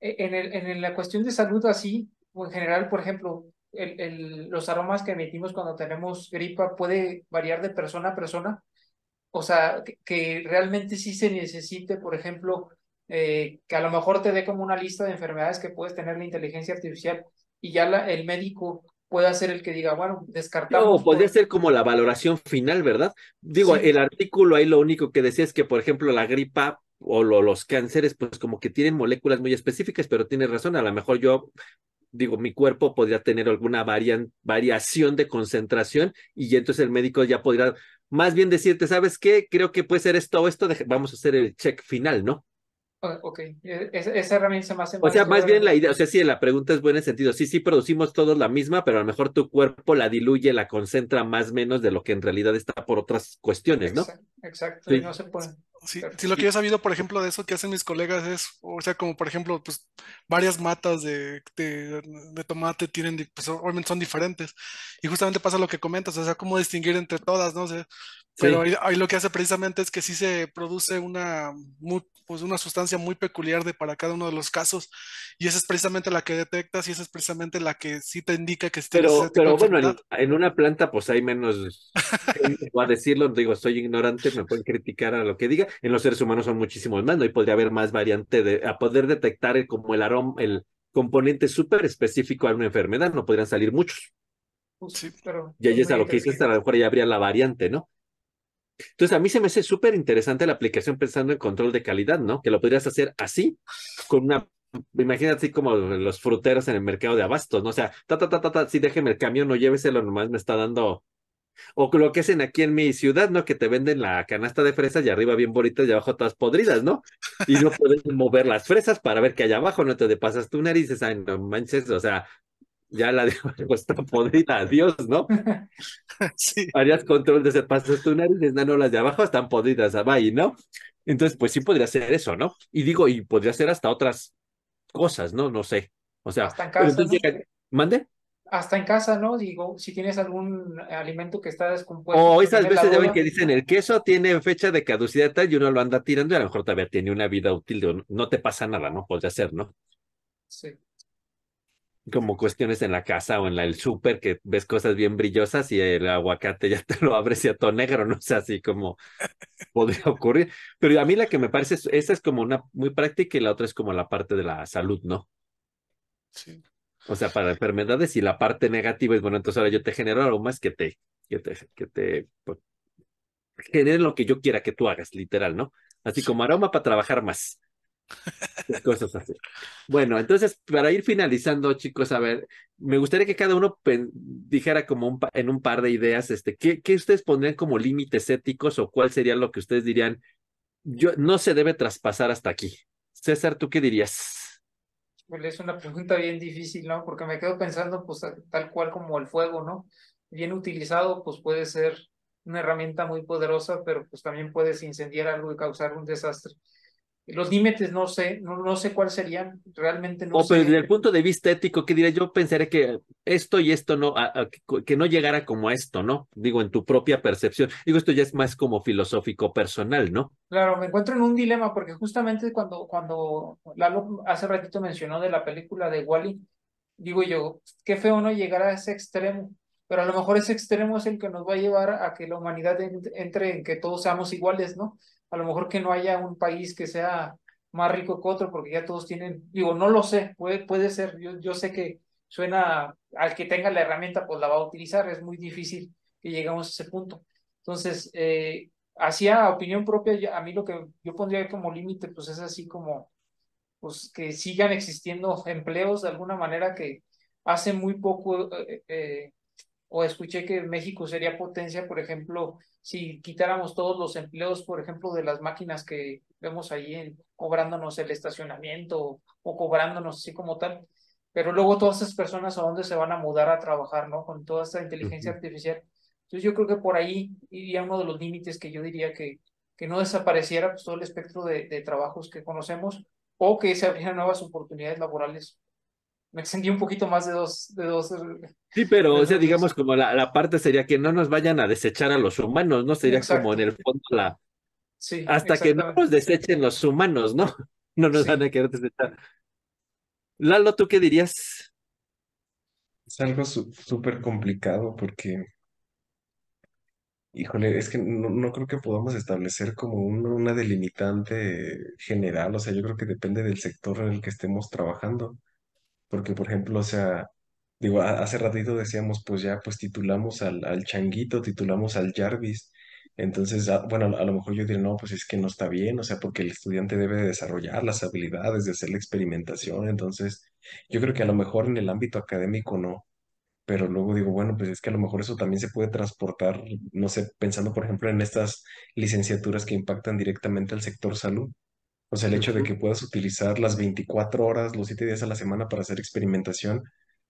En, el, en la cuestión de salud así, o en general, por ejemplo, el, el, los aromas que emitimos cuando tenemos gripa puede variar de persona a persona. O sea, que, que realmente sí se necesite, por ejemplo, eh, que a lo mejor te dé como una lista de enfermedades que puedes tener la inteligencia artificial y ya la, el médico pueda ser el que diga, bueno, descartamos. No, podría por... ser como la valoración final, ¿verdad? Digo, sí. el artículo ahí lo único que decía es que, por ejemplo, la gripa o lo, los cánceres, pues como que tienen moléculas muy específicas, pero tienes razón, a lo mejor yo digo, mi cuerpo podría tener alguna varian, variación de concentración y entonces el médico ya podría más bien decirte, ¿sabes qué? Creo que puede ser esto o esto, vamos a hacer el check final, ¿no? Ok, esa, esa herramienta se me hace O sea, más bien la idea, o sea, sí, la pregunta es buena en sentido. Sí, sí, producimos todos la misma, pero a lo mejor tu cuerpo la diluye, la concentra más menos de lo que en realidad está por otras cuestiones, ¿no? Exacto, exacto. Sí. no se puede. Sí, sí, lo que yo he sabido, por ejemplo, de eso que hacen mis colegas es, o sea, como por ejemplo, pues varias matas de, de, de tomate tienen, pues obviamente son diferentes. Y justamente pasa lo que comentas, o sea, cómo distinguir entre todas, ¿no? O sea, pero sí. ahí, ahí, lo que hace precisamente es que sí se produce una, muy, pues una sustancia muy peculiar de para cada uno de los casos. Y esa es precisamente la que detectas y esa es precisamente la que sí te indica que Pero, pero bueno, en, en, una planta pues hay menos, voy a decirlo, digo, soy ignorante, me pueden criticar a lo que diga. En los seres humanos son muchísimos más, ¿no? Y podría haber más variante de, a poder detectar el, como el aroma, el componente súper específico a una enfermedad, no podrían salir muchos. Sí, pero y ahí es a lo que dices, a lo mejor ya habría la variante, ¿no? Entonces, a mí se me hace súper interesante la aplicación pensando en control de calidad, ¿no? Que lo podrías hacer así, con una, imagínate así como los fruteros en el mercado de abastos, ¿no? O sea, ta, ta, ta, ta, ta, sí, déjeme el camión, no lléveselo, nomás me está dando. O lo que hacen aquí en mi ciudad, ¿no? Que te venden la canasta de fresas y arriba bien bonitas y abajo todas podridas, ¿no? Y no puedes mover las fresas para ver qué hay abajo, no te pasas tu nariz y dices, ay, no manches, o sea, ya la dejo está podrida, adiós, ¿no? Sí. Harías control de tu nariz, no, no, las de abajo están podridas, ahí, ¿no? Entonces, pues sí podría ser eso, ¿no? Y digo, y podría ser hasta otras cosas, ¿no? No sé. O sea, hasta en casa, ¿no? llega... ¿mande? Hasta en casa, ¿no? Digo, si tienes algún alimento que está descompuesto. O esas veces ya ven que dicen el queso tiene fecha de caducidad tal y uno lo anda tirando y a lo mejor todavía tiene una vida útil, no te pasa nada, ¿no? Podría ser, ¿no? Sí como cuestiones en la casa o en la, el súper que ves cosas bien brillosas y el aguacate ya te lo abres y a todo negro, no sé, así como podría ocurrir. Pero a mí la que me parece, esa es como una muy práctica y la otra es como la parte de la salud, ¿no? Sí. O sea, para enfermedades y la parte negativa es, bueno, entonces ahora yo te genero aromas que te, que te, que te pues, generen lo que yo quiera que tú hagas, literal, ¿no? Así como aroma para trabajar más. Cosas así. Bueno, entonces, para ir finalizando, chicos, a ver, me gustaría que cada uno dijera como un en un par de ideas, este, ¿qué, ¿qué, ustedes pondrían como límites éticos o cuál sería lo que ustedes dirían? Yo no se debe traspasar hasta aquí. César, ¿tú qué dirías? Es una pregunta bien difícil, ¿no? Porque me quedo pensando, pues, tal cual como el fuego, ¿no? Bien utilizado, pues puede ser una herramienta muy poderosa, pero pues también puedes incendiar algo y causar un desastre. Los límites no sé, no, no sé cuáles serían, realmente no o, sé. Pero desde el punto de vista ético, ¿qué diría? Yo pensaré que esto y esto no, a, a, que no llegara como a esto, ¿no? Digo, en tu propia percepción. Digo, esto ya es más como filosófico personal, ¿no? Claro, me encuentro en un dilema porque justamente cuando, cuando Lalo hace ratito mencionó de la película de Wally, digo yo, qué feo no llegar a ese extremo, pero a lo mejor ese extremo es el que nos va a llevar a que la humanidad entre en que todos seamos iguales, ¿no? A lo mejor que no haya un país que sea más rico que otro, porque ya todos tienen, digo, no lo sé, puede, puede ser, yo, yo sé que suena, al que tenga la herramienta, pues la va a utilizar, es muy difícil que lleguemos a ese punto. Entonces, eh, hacia opinión propia, a mí lo que yo pondría como límite, pues es así como, pues que sigan existiendo empleos de alguna manera que hace muy poco, eh, eh, o escuché que México sería potencia, por ejemplo, si quitáramos todos los empleos, por ejemplo, de las máquinas que vemos ahí en, cobrándonos el estacionamiento o, cobrándonos así como tal, pero luego todas esas personas a dónde se van a mudar a trabajar, ¿no? Con toda esta inteligencia artificial. Entonces yo creo que por ahí iría uno de los límites que yo diría que, que no desapareciera pues, todo el espectro de, de trabajos que conocemos o que se abrieran nuevas oportunidades laborales me extendí un poquito más de dos, de dos. Sí, pero, o sea, digamos, como la, la, parte sería que no nos vayan a desechar a los humanos, ¿no? Sería como en el fondo la. Sí. Hasta que no nos desechen los humanos, ¿no? No nos van a querer desechar. Lalo, ¿tú qué dirías? Es algo súper complicado porque. Híjole, es que no, no creo que podamos establecer como una delimitante general, o sea, yo creo que depende del sector en el que estemos trabajando. Porque, por ejemplo, o sea, digo, hace ratito decíamos, pues ya, pues titulamos al, al Changuito, titulamos al Jarvis. Entonces, ah, bueno, a lo mejor yo diría, no, pues es que no está bien, o sea, porque el estudiante debe desarrollar las habilidades de hacer la experimentación. Entonces, yo creo que a lo mejor en el ámbito académico no, pero luego digo, bueno, pues es que a lo mejor eso también se puede transportar, no sé, pensando, por ejemplo, en estas licenciaturas que impactan directamente al sector salud. O sea, el hecho de que puedas utilizar las 24 horas, los 7 días a la semana para hacer experimentación,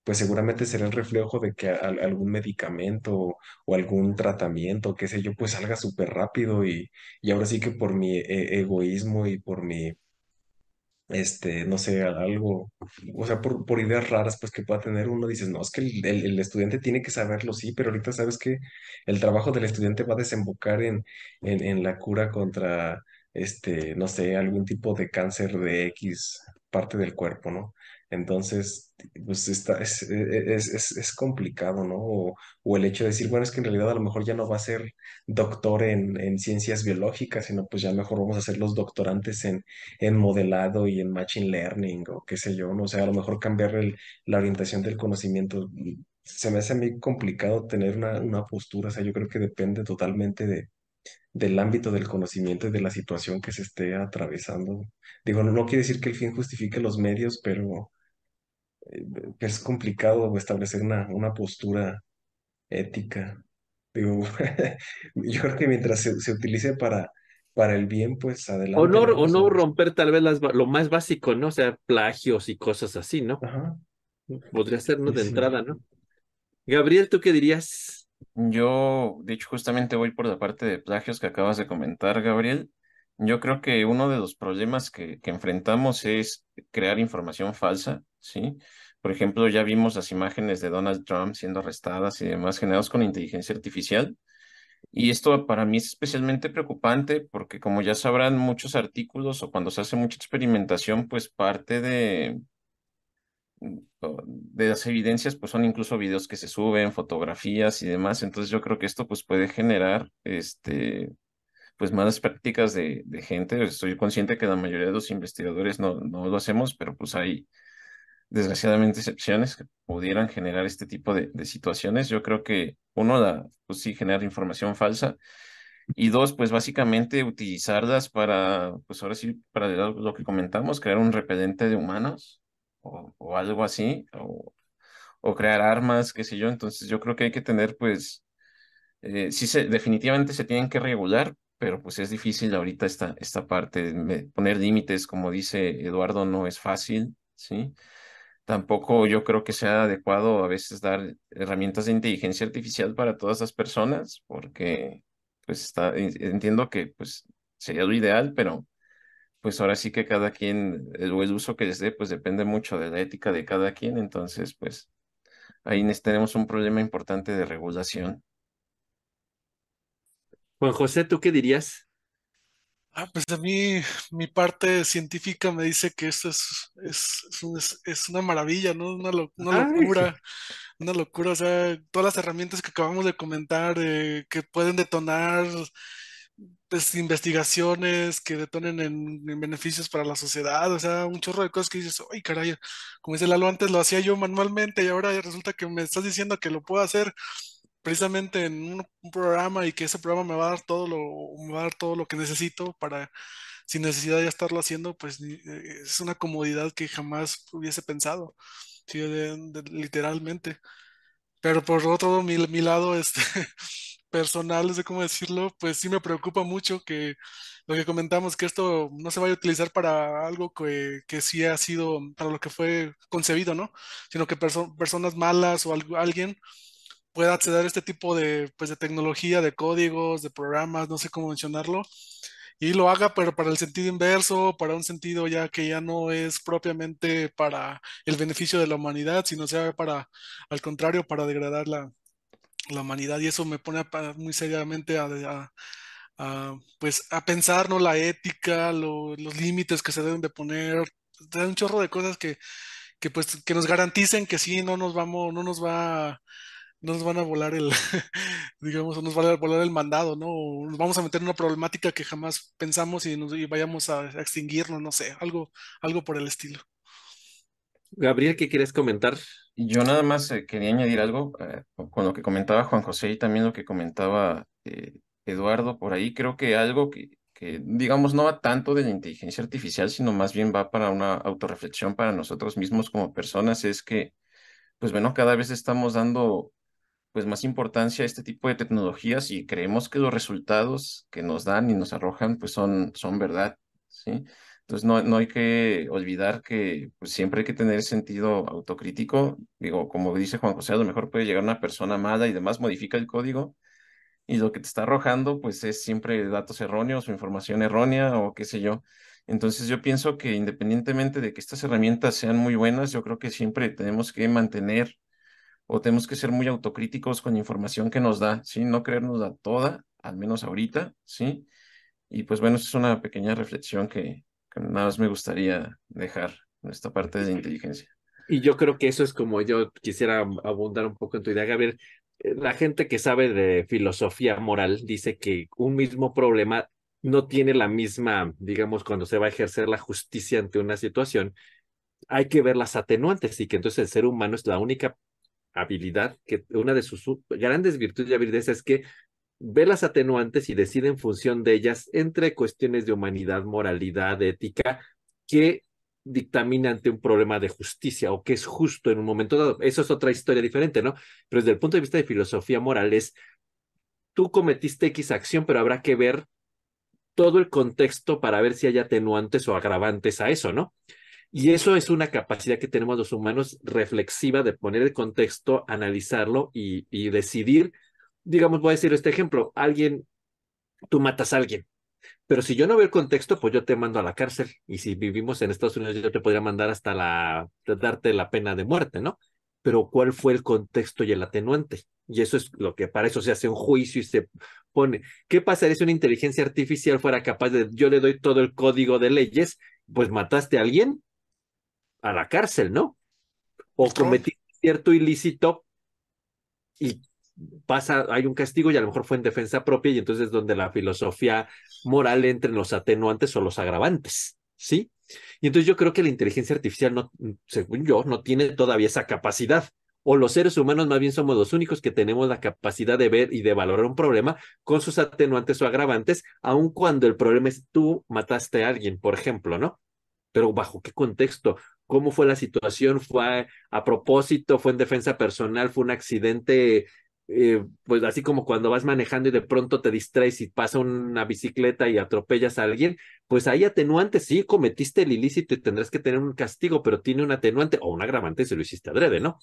pues seguramente será el reflejo de que algún medicamento o, algún tratamiento, qué sé yo, pues salga súper rápido y, y ahora sí que por mi eh, egoísmo y por mi este, no sé, algo, o sea, por, por ideas raras, pues que pueda tener uno, dices, no, es que el, el, estudiante tiene que saberlo, sí, pero ahorita sabes que el trabajo del estudiante va a desembocar en, en, en la cura contra, este, no sé, algún tipo de cáncer de X parte del cuerpo, ¿no? Entonces, pues está, es, es, es, es complicado, ¿no? O, el hecho de decir, bueno, es que en realidad a lo mejor ya no va a ser doctor en, en ciencias biológicas, sino pues ya mejor vamos a ser los doctorantes en, en modelado y en machine learning o qué sé yo, ¿no? O sea, a lo mejor cambiar la orientación del conocimiento. Se me hace a mí complicado tener una, una postura, o sea, yo creo que depende totalmente de, del ámbito del conocimiento y de la situación que se esté atravesando. Digo, no, no quiere decir que el fin justifique los medios, pero eh, es complicado establecer una, una postura ética. Digo, yo creo que mientras se, se utilice para, para el bien, pues adelante. O no, o no romper tal vez las, lo más básico, ¿no? O sea, plagios y cosas así, ¿no? Ajá. Podría ser, ¿no? De entrada, ¿no? Gabriel, ¿tú qué dirías? Yo, de hecho, justamente voy por la parte de plagios que acabas de comentar, Gabriel. Yo creo que uno de los problemas que, que enfrentamos es crear información falsa, ¿sí? Por ejemplo, ya vimos las imágenes de Donald Trump siendo arrestadas y demás generados con inteligencia artificial. Y esto para mí es especialmente preocupante porque como ya sabrán muchos artículos o cuando se hace mucha experimentación, pues parte de, de las evidencias pues son incluso videos que se suben, fotografías y demás. Entonces yo creo que esto pues puede generar este pues malas prácticas de, gente. Estoy consciente que la mayoría de los investigadores no, no lo hacemos, pero pues hay desgraciadamente excepciones que pudieran generar este tipo de, de situaciones. Yo creo que uno, la, pues sí, generar información falsa. Y dos, pues básicamente utilizarlas para, pues ahora sí, para lo que comentamos, crear un repelente de humanos o, algo así, o, o, crear armas, qué sé yo. Entonces yo creo que hay que tener, pues, eh, sí, se, definitivamente se tienen que regular, pero pues es difícil ahorita esta, esta parte, poner límites, como dice Eduardo, no es fácil, ¿sí? Tampoco yo creo que sea adecuado a veces dar herramientas de inteligencia artificial para todas las personas, porque pues está, entiendo que pues sería lo ideal, pero pues ahora sí que cada quien, el, el uso que les dé, pues depende mucho de la ética de cada quien, entonces pues ahí tenemos un problema importante de regulación. Juan José, ¿tú qué dirías? Ah, pues a mí mi parte científica me dice que esto es, es, es, una maravilla, ¿no? Una, una locura, una locura, o sea, todas las herramientas que acabamos de comentar, eh, que pueden detonar pues, investigaciones que detonen en, beneficios para la sociedad, o sea, un chorro de cosas que dices, ay, caray, como dice Lalo, antes lo hacía yo manualmente y ahora resulta que me estás diciendo que lo puedo hacer precisamente en un, programa y que ese programa me va a dar todo lo, me va a dar todo lo que necesito para, sin necesidad de estarlo haciendo, pues eh, es una comodidad que jamás hubiese pensado, ¿sí? literalmente. Pero por otro, mi, mi lado, este, personal, no sé cómo decirlo, pues sí me preocupa mucho que lo que comentamos, que esto no se vaya a utilizar para algo que, que sí ha sido para lo que fue concebido, ¿no? Sino que personas malas o alguien pueda acceder a este tipo de, pues, de tecnología, de códigos, de programas, no sé cómo mencionarlo, y lo haga, pero para el sentido inverso, para un sentido ya que ya no es propiamente para el beneficio de la humanidad, sino sea para, al contrario, para degradar la, la humanidad y eso me pone muy seriamente a, pues a pensar no la ética los límites que se deben de poner un chorro de cosas que, que pues que nos garanticen que sí no nos vamos no nos va no nos van a volar el digamos no nos va a volar el mandado no nos vamos a meter en una problemática que jamás pensamos y, nos, y vayamos a, extinguirnos no sé algo algo por el estilo. Gabriel qué quieres comentar yo nada más eh, quería añadir algo eh, con lo que comentaba Juan José y también lo que comentaba eh, Eduardo por ahí. Creo que algo que, que, digamos, no va tanto de la inteligencia artificial, sino más bien va para una autorreflexión para nosotros mismos como personas, es que, pues bueno, cada vez estamos dando pues más importancia a este tipo de tecnologías y creemos que los resultados que nos dan y nos arrojan pues son, son verdad, ¿sí? Entonces no, no hay que olvidar que pues, siempre hay que tener sentido autocrítico. Digo, como dice Juan José, a lo mejor puede llegar una persona mala y demás modifica el código y lo que te está arrojando pues es siempre datos erróneos o información errónea o qué sé yo. Entonces yo pienso que independientemente de que estas herramientas sean muy buenas, yo creo que siempre tenemos que mantener o tenemos que ser muy autocríticos con la información que nos da, ¿sí? No creernos toda, al menos ahorita, ¿sí? Y pues bueno, es una pequeña reflexión que, nada más me gustaría dejar esta parte de inteligencia. Y yo creo que eso es como yo quisiera abundar un poco en tu idea, Gabriel. Eh, la gente que sabe de filosofía moral dice que un mismo problema no tiene la misma, digamos, cuando se va a ejercer la justicia ante una situación, hay que ver las atenuantes y que entonces el ser humano es la única habilidad que una de sus grandes virtudes y habilidades es que ve las atenuantes y decide en función de ellas entre cuestiones de humanidad, moralidad, ética, que dictamina ante un problema de justicia o que es justo en un momento dado. Eso es otra historia diferente, ¿no? Pero desde el punto de vista de filosofía moral es, tú cometiste X acción, pero habrá que ver todo el contexto para ver si hay atenuantes o agravantes a eso, ¿no? Y eso es una capacidad que tenemos los humanos reflexiva de poner el contexto, analizarlo y, y decidir digamos, voy a decir este ejemplo, alguien, tú matas a alguien, pero si yo no veo el contexto, pues yo te mando a la cárcel. Y si vivimos en Estados Unidos, yo te podría mandar hasta la, darte la pena de muerte, ¿no? Pero ¿cuál fue el contexto y el atenuante? Y eso es lo que para eso se hace un juicio y se pone. ¿Qué pasaría si una inteligencia artificial fuera capaz de, yo le doy todo el código de leyes, pues mataste a alguien a la cárcel, ¿no? O cometiste cierto ilícito y pasa, hay un castigo y a lo mejor fue en defensa propia y entonces es donde la filosofía moral entra en los atenuantes o los agravantes, ¿sí? Y entonces yo creo que la inteligencia artificial, no, según yo, no tiene todavía esa capacidad. O los seres humanos más bien somos los únicos que tenemos la capacidad de ver y de valorar un problema con sus atenuantes o agravantes, aun cuando el problema es tú mataste a alguien, por ejemplo, ¿no? Pero bajo qué contexto, cómo fue la situación, fue a propósito, fue en defensa personal, fue un accidente eh, pues así como cuando vas manejando y de pronto te distraes y pasa una bicicleta y atropellas a alguien, pues hay atenuantes, sí, cometiste el ilícito y tendrás que tener un castigo, pero tiene un atenuante o un agravante si lo hiciste adrede, ¿no?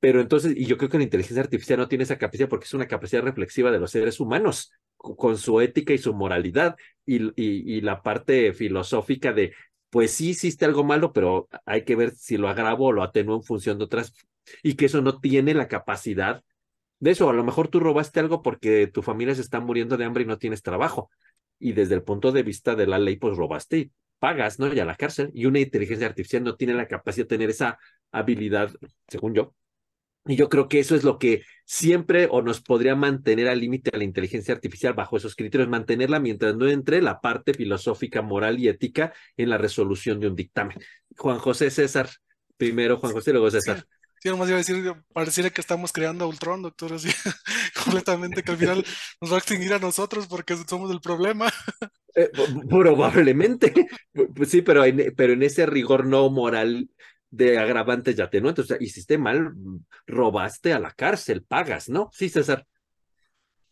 Pero entonces, y yo creo que la inteligencia artificial no tiene esa capacidad porque es una capacidad reflexiva de los seres humanos, con su ética y su moralidad y, y, y la parte filosófica de, pues sí hiciste algo malo, pero hay que ver si lo agravo o lo atenúo en función de otras, y que eso no tiene la capacidad de eso, a lo mejor tú robaste algo porque tu familia se está muriendo de hambre y no tienes trabajo. Y desde el punto de vista de la ley, pues robaste y pagas, ¿no? Y a la cárcel. Y una inteligencia artificial no tiene la capacidad de tener esa habilidad, según yo, Y yo creo que eso es lo que siempre o nos podría mantener al límite a la inteligencia artificial bajo esos criterios, mantenerla mientras no entre la parte filosófica, moral y ética en la resolución de un dictamen. Juan José César, primero Juan José, luego César. Sí, nomás iba a decir, pareciera que estamos creando Ultron, doctor, así, completamente, que al final nos va a extinguir a nosotros porque somos el problema. Eh, probablemente, pues sí, pero en, pero en ese rigor no moral de agravantes y atenuantes. O sea, hiciste mal, robaste a la cárcel, pagas, ¿no? Sí, César.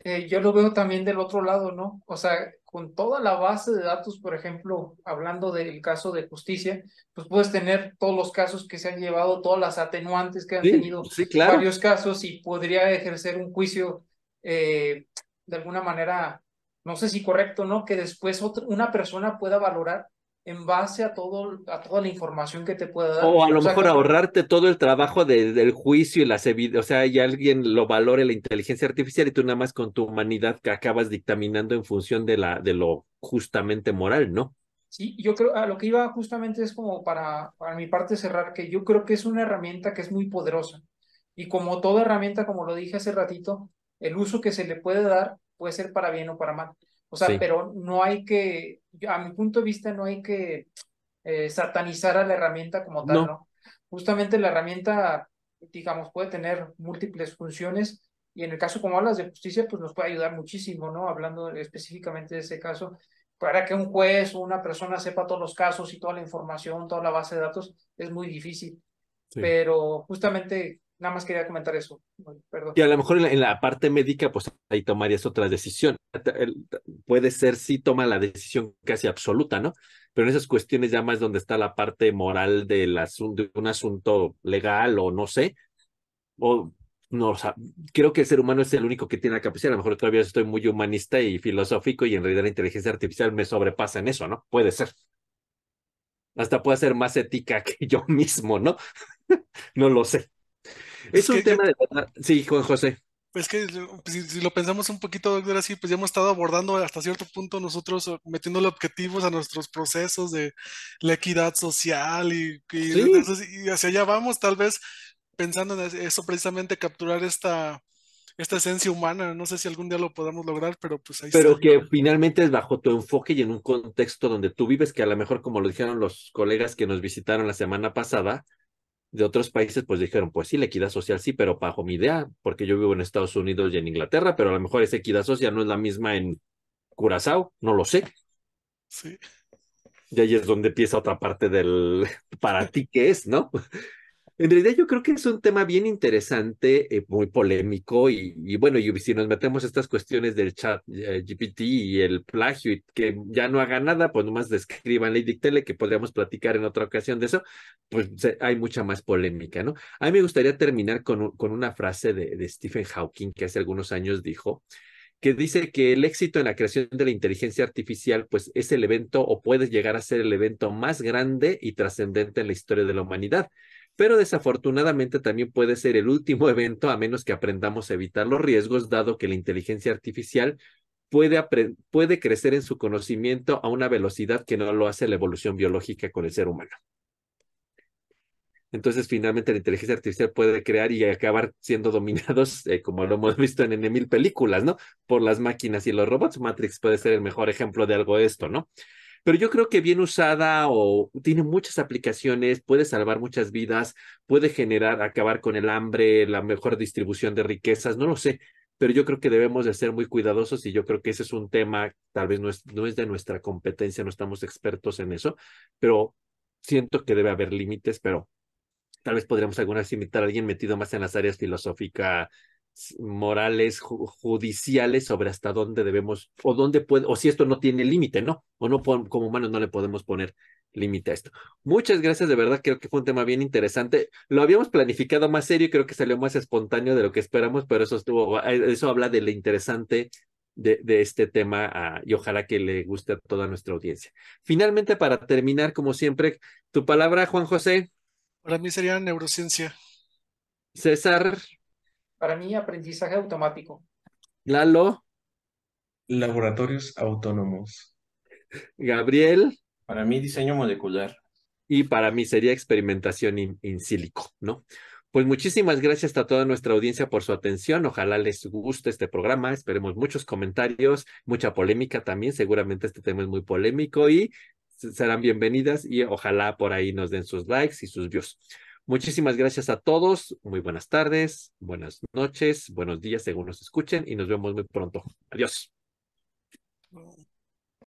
Eh, yo lo veo también del otro lado, ¿no? O sea, con toda la base de datos, por ejemplo, hablando del caso de justicia, pues puedes tener todos los casos que se han llevado, todas las atenuantes que han tenido sí, claro. varios casos y podría ejercer un juicio eh, de alguna manera, no sé si correcto, ¿no? Que después otra, una persona pueda valorar en base a todo a toda la información que te pueda dar. O a lo o sea, mejor ahorrarte todo el trabajo de, del juicio y las evidencias, o sea, y alguien lo valore la inteligencia artificial y tú nada más con tu humanidad que acabas dictaminando en función de la de lo justamente moral, ¿no? Sí, yo creo a lo que iba justamente es como para para mi parte cerrar que yo creo que es una herramienta que es muy poderosa. Y como toda herramienta, como lo dije hace ratito, el uso que se le puede dar puede ser para bien o para mal. O sea, sí. pero no hay que, a mi punto de vista, no hay que eh, satanizar a la herramienta como tal, ¿no? ¿no? Justamente la herramienta, digamos, puede tener múltiples funciones y en el caso como hablas de justicia, pues nos puede ayudar muchísimo, ¿no? Hablando específicamente de ese caso, para que un juez o una persona sepa todos los casos y toda la información, toda la base de datos, es muy difícil. Sí. Pero justamente Nada más quería comentar eso. Perdón. Y a lo mejor en la, parte médica, pues ahí tomarías otra decisión. Puede ser, sí, toma la decisión casi absoluta, ¿no? Pero en esas cuestiones ya más donde está la parte moral del asunto, de un asunto legal o no sé, o no, o sea, creo que el ser humano es el único que tiene la capacidad. A lo mejor todavía estoy muy humanista y filosófico y en realidad la inteligencia artificial me sobrepasa en eso, ¿no? Puede ser. Hasta puede ser más ética que yo mismo, ¿no? no lo sé. Es, es un tema yo, de... Sí, Juan José. Pues que si, si, lo pensamos un poquito, doctor, así, pues ya hemos estado abordando hasta cierto punto nosotros metiéndole objetivos a nuestros procesos de la equidad social y, y, ¿Sí? y hacia allá vamos, tal vez pensando en eso precisamente, capturar esta, esta esencia humana. No sé si algún día lo podamos lograr, pero pues ahí Pero está. que finalmente es bajo tu enfoque y en un contexto donde tú vives, que a lo mejor, como lo dijeron los colegas que nos visitaron la semana pasada, de otros países, pues dijeron, pues sí, la equidad social sí, pero bajo mi idea, porque yo vivo en Estados Unidos y en Inglaterra, pero a lo mejor esa equidad social no es la misma en Curazao, no lo sé. Sí. Y ahí es donde empieza otra parte del para ti qué es, ¿no? En realidad yo creo que es un tema bien interesante, eh, muy polémico y, bueno, y si nos metemos estas cuestiones del chat eh, GPT y el plagio y que ya no haga nada, pues nomás describan y dictele que podríamos platicar en otra ocasión de eso, pues hay mucha más polémica, ¿no? A mí me gustaría terminar con, con una frase de, de Stephen Hawking que hace algunos años dijo, que dice que el éxito en la creación de la inteligencia artificial, pues es el evento o puede llegar a ser el evento más grande y trascendente en la historia de la humanidad pero desafortunadamente también puede ser el último evento a menos que aprendamos a evitar los riesgos, dado que la inteligencia artificial puede, puede crecer en su conocimiento a una velocidad que no lo hace la evolución biológica con el ser humano. Entonces, finalmente, la inteligencia artificial puede crear y acabar siendo dominados, eh, como lo hemos visto en N mil películas, ¿no? Por las máquinas y los robots. Matrix puede ser el mejor ejemplo de algo de esto, ¿no? Pero yo creo que bien usada o tiene muchas aplicaciones, puede salvar muchas vidas, puede generar, acabar con el hambre, la mejor distribución de riquezas, no lo sé, pero yo creo que debemos de ser muy cuidadosos y yo creo que ese es un tema, tal vez no es, no es de nuestra competencia, no estamos expertos en eso, pero siento que debe haber límites, pero tal vez podríamos alguna vez invitar a alguien metido más en las áreas filosóficas, morales judiciales sobre hasta dónde debemos o dónde puede o si esto no tiene límite, ¿no? O no como humanos no le podemos poner límite a esto. Muchas gracias, de verdad creo que fue un tema bien interesante. Lo habíamos planificado más serio y creo que salió más espontáneo de lo que esperamos, pero eso estuvo eso habla de lo interesante de, de este tema uh, y ojalá que le guste a toda nuestra audiencia. Finalmente, para terminar, como siempre, tu palabra, Juan José. Para mí sería neurociencia. César. Para mí, aprendizaje automático. Lalo. Laboratorios autónomos. Gabriel. Para mí, diseño molecular. Y para mí sería experimentación in, in sílico, ¿no? Pues muchísimas gracias a toda nuestra audiencia por su atención. Ojalá les guste este programa. Esperemos muchos comentarios, mucha polémica también. Seguramente este tema es muy polémico y serán bienvenidas y ojalá por ahí nos den sus likes y sus views. Muchísimas gracias a todos. Muy buenas tardes, buenas noches, buenos días según nos escuchen y nos vemos muy pronto. Adiós.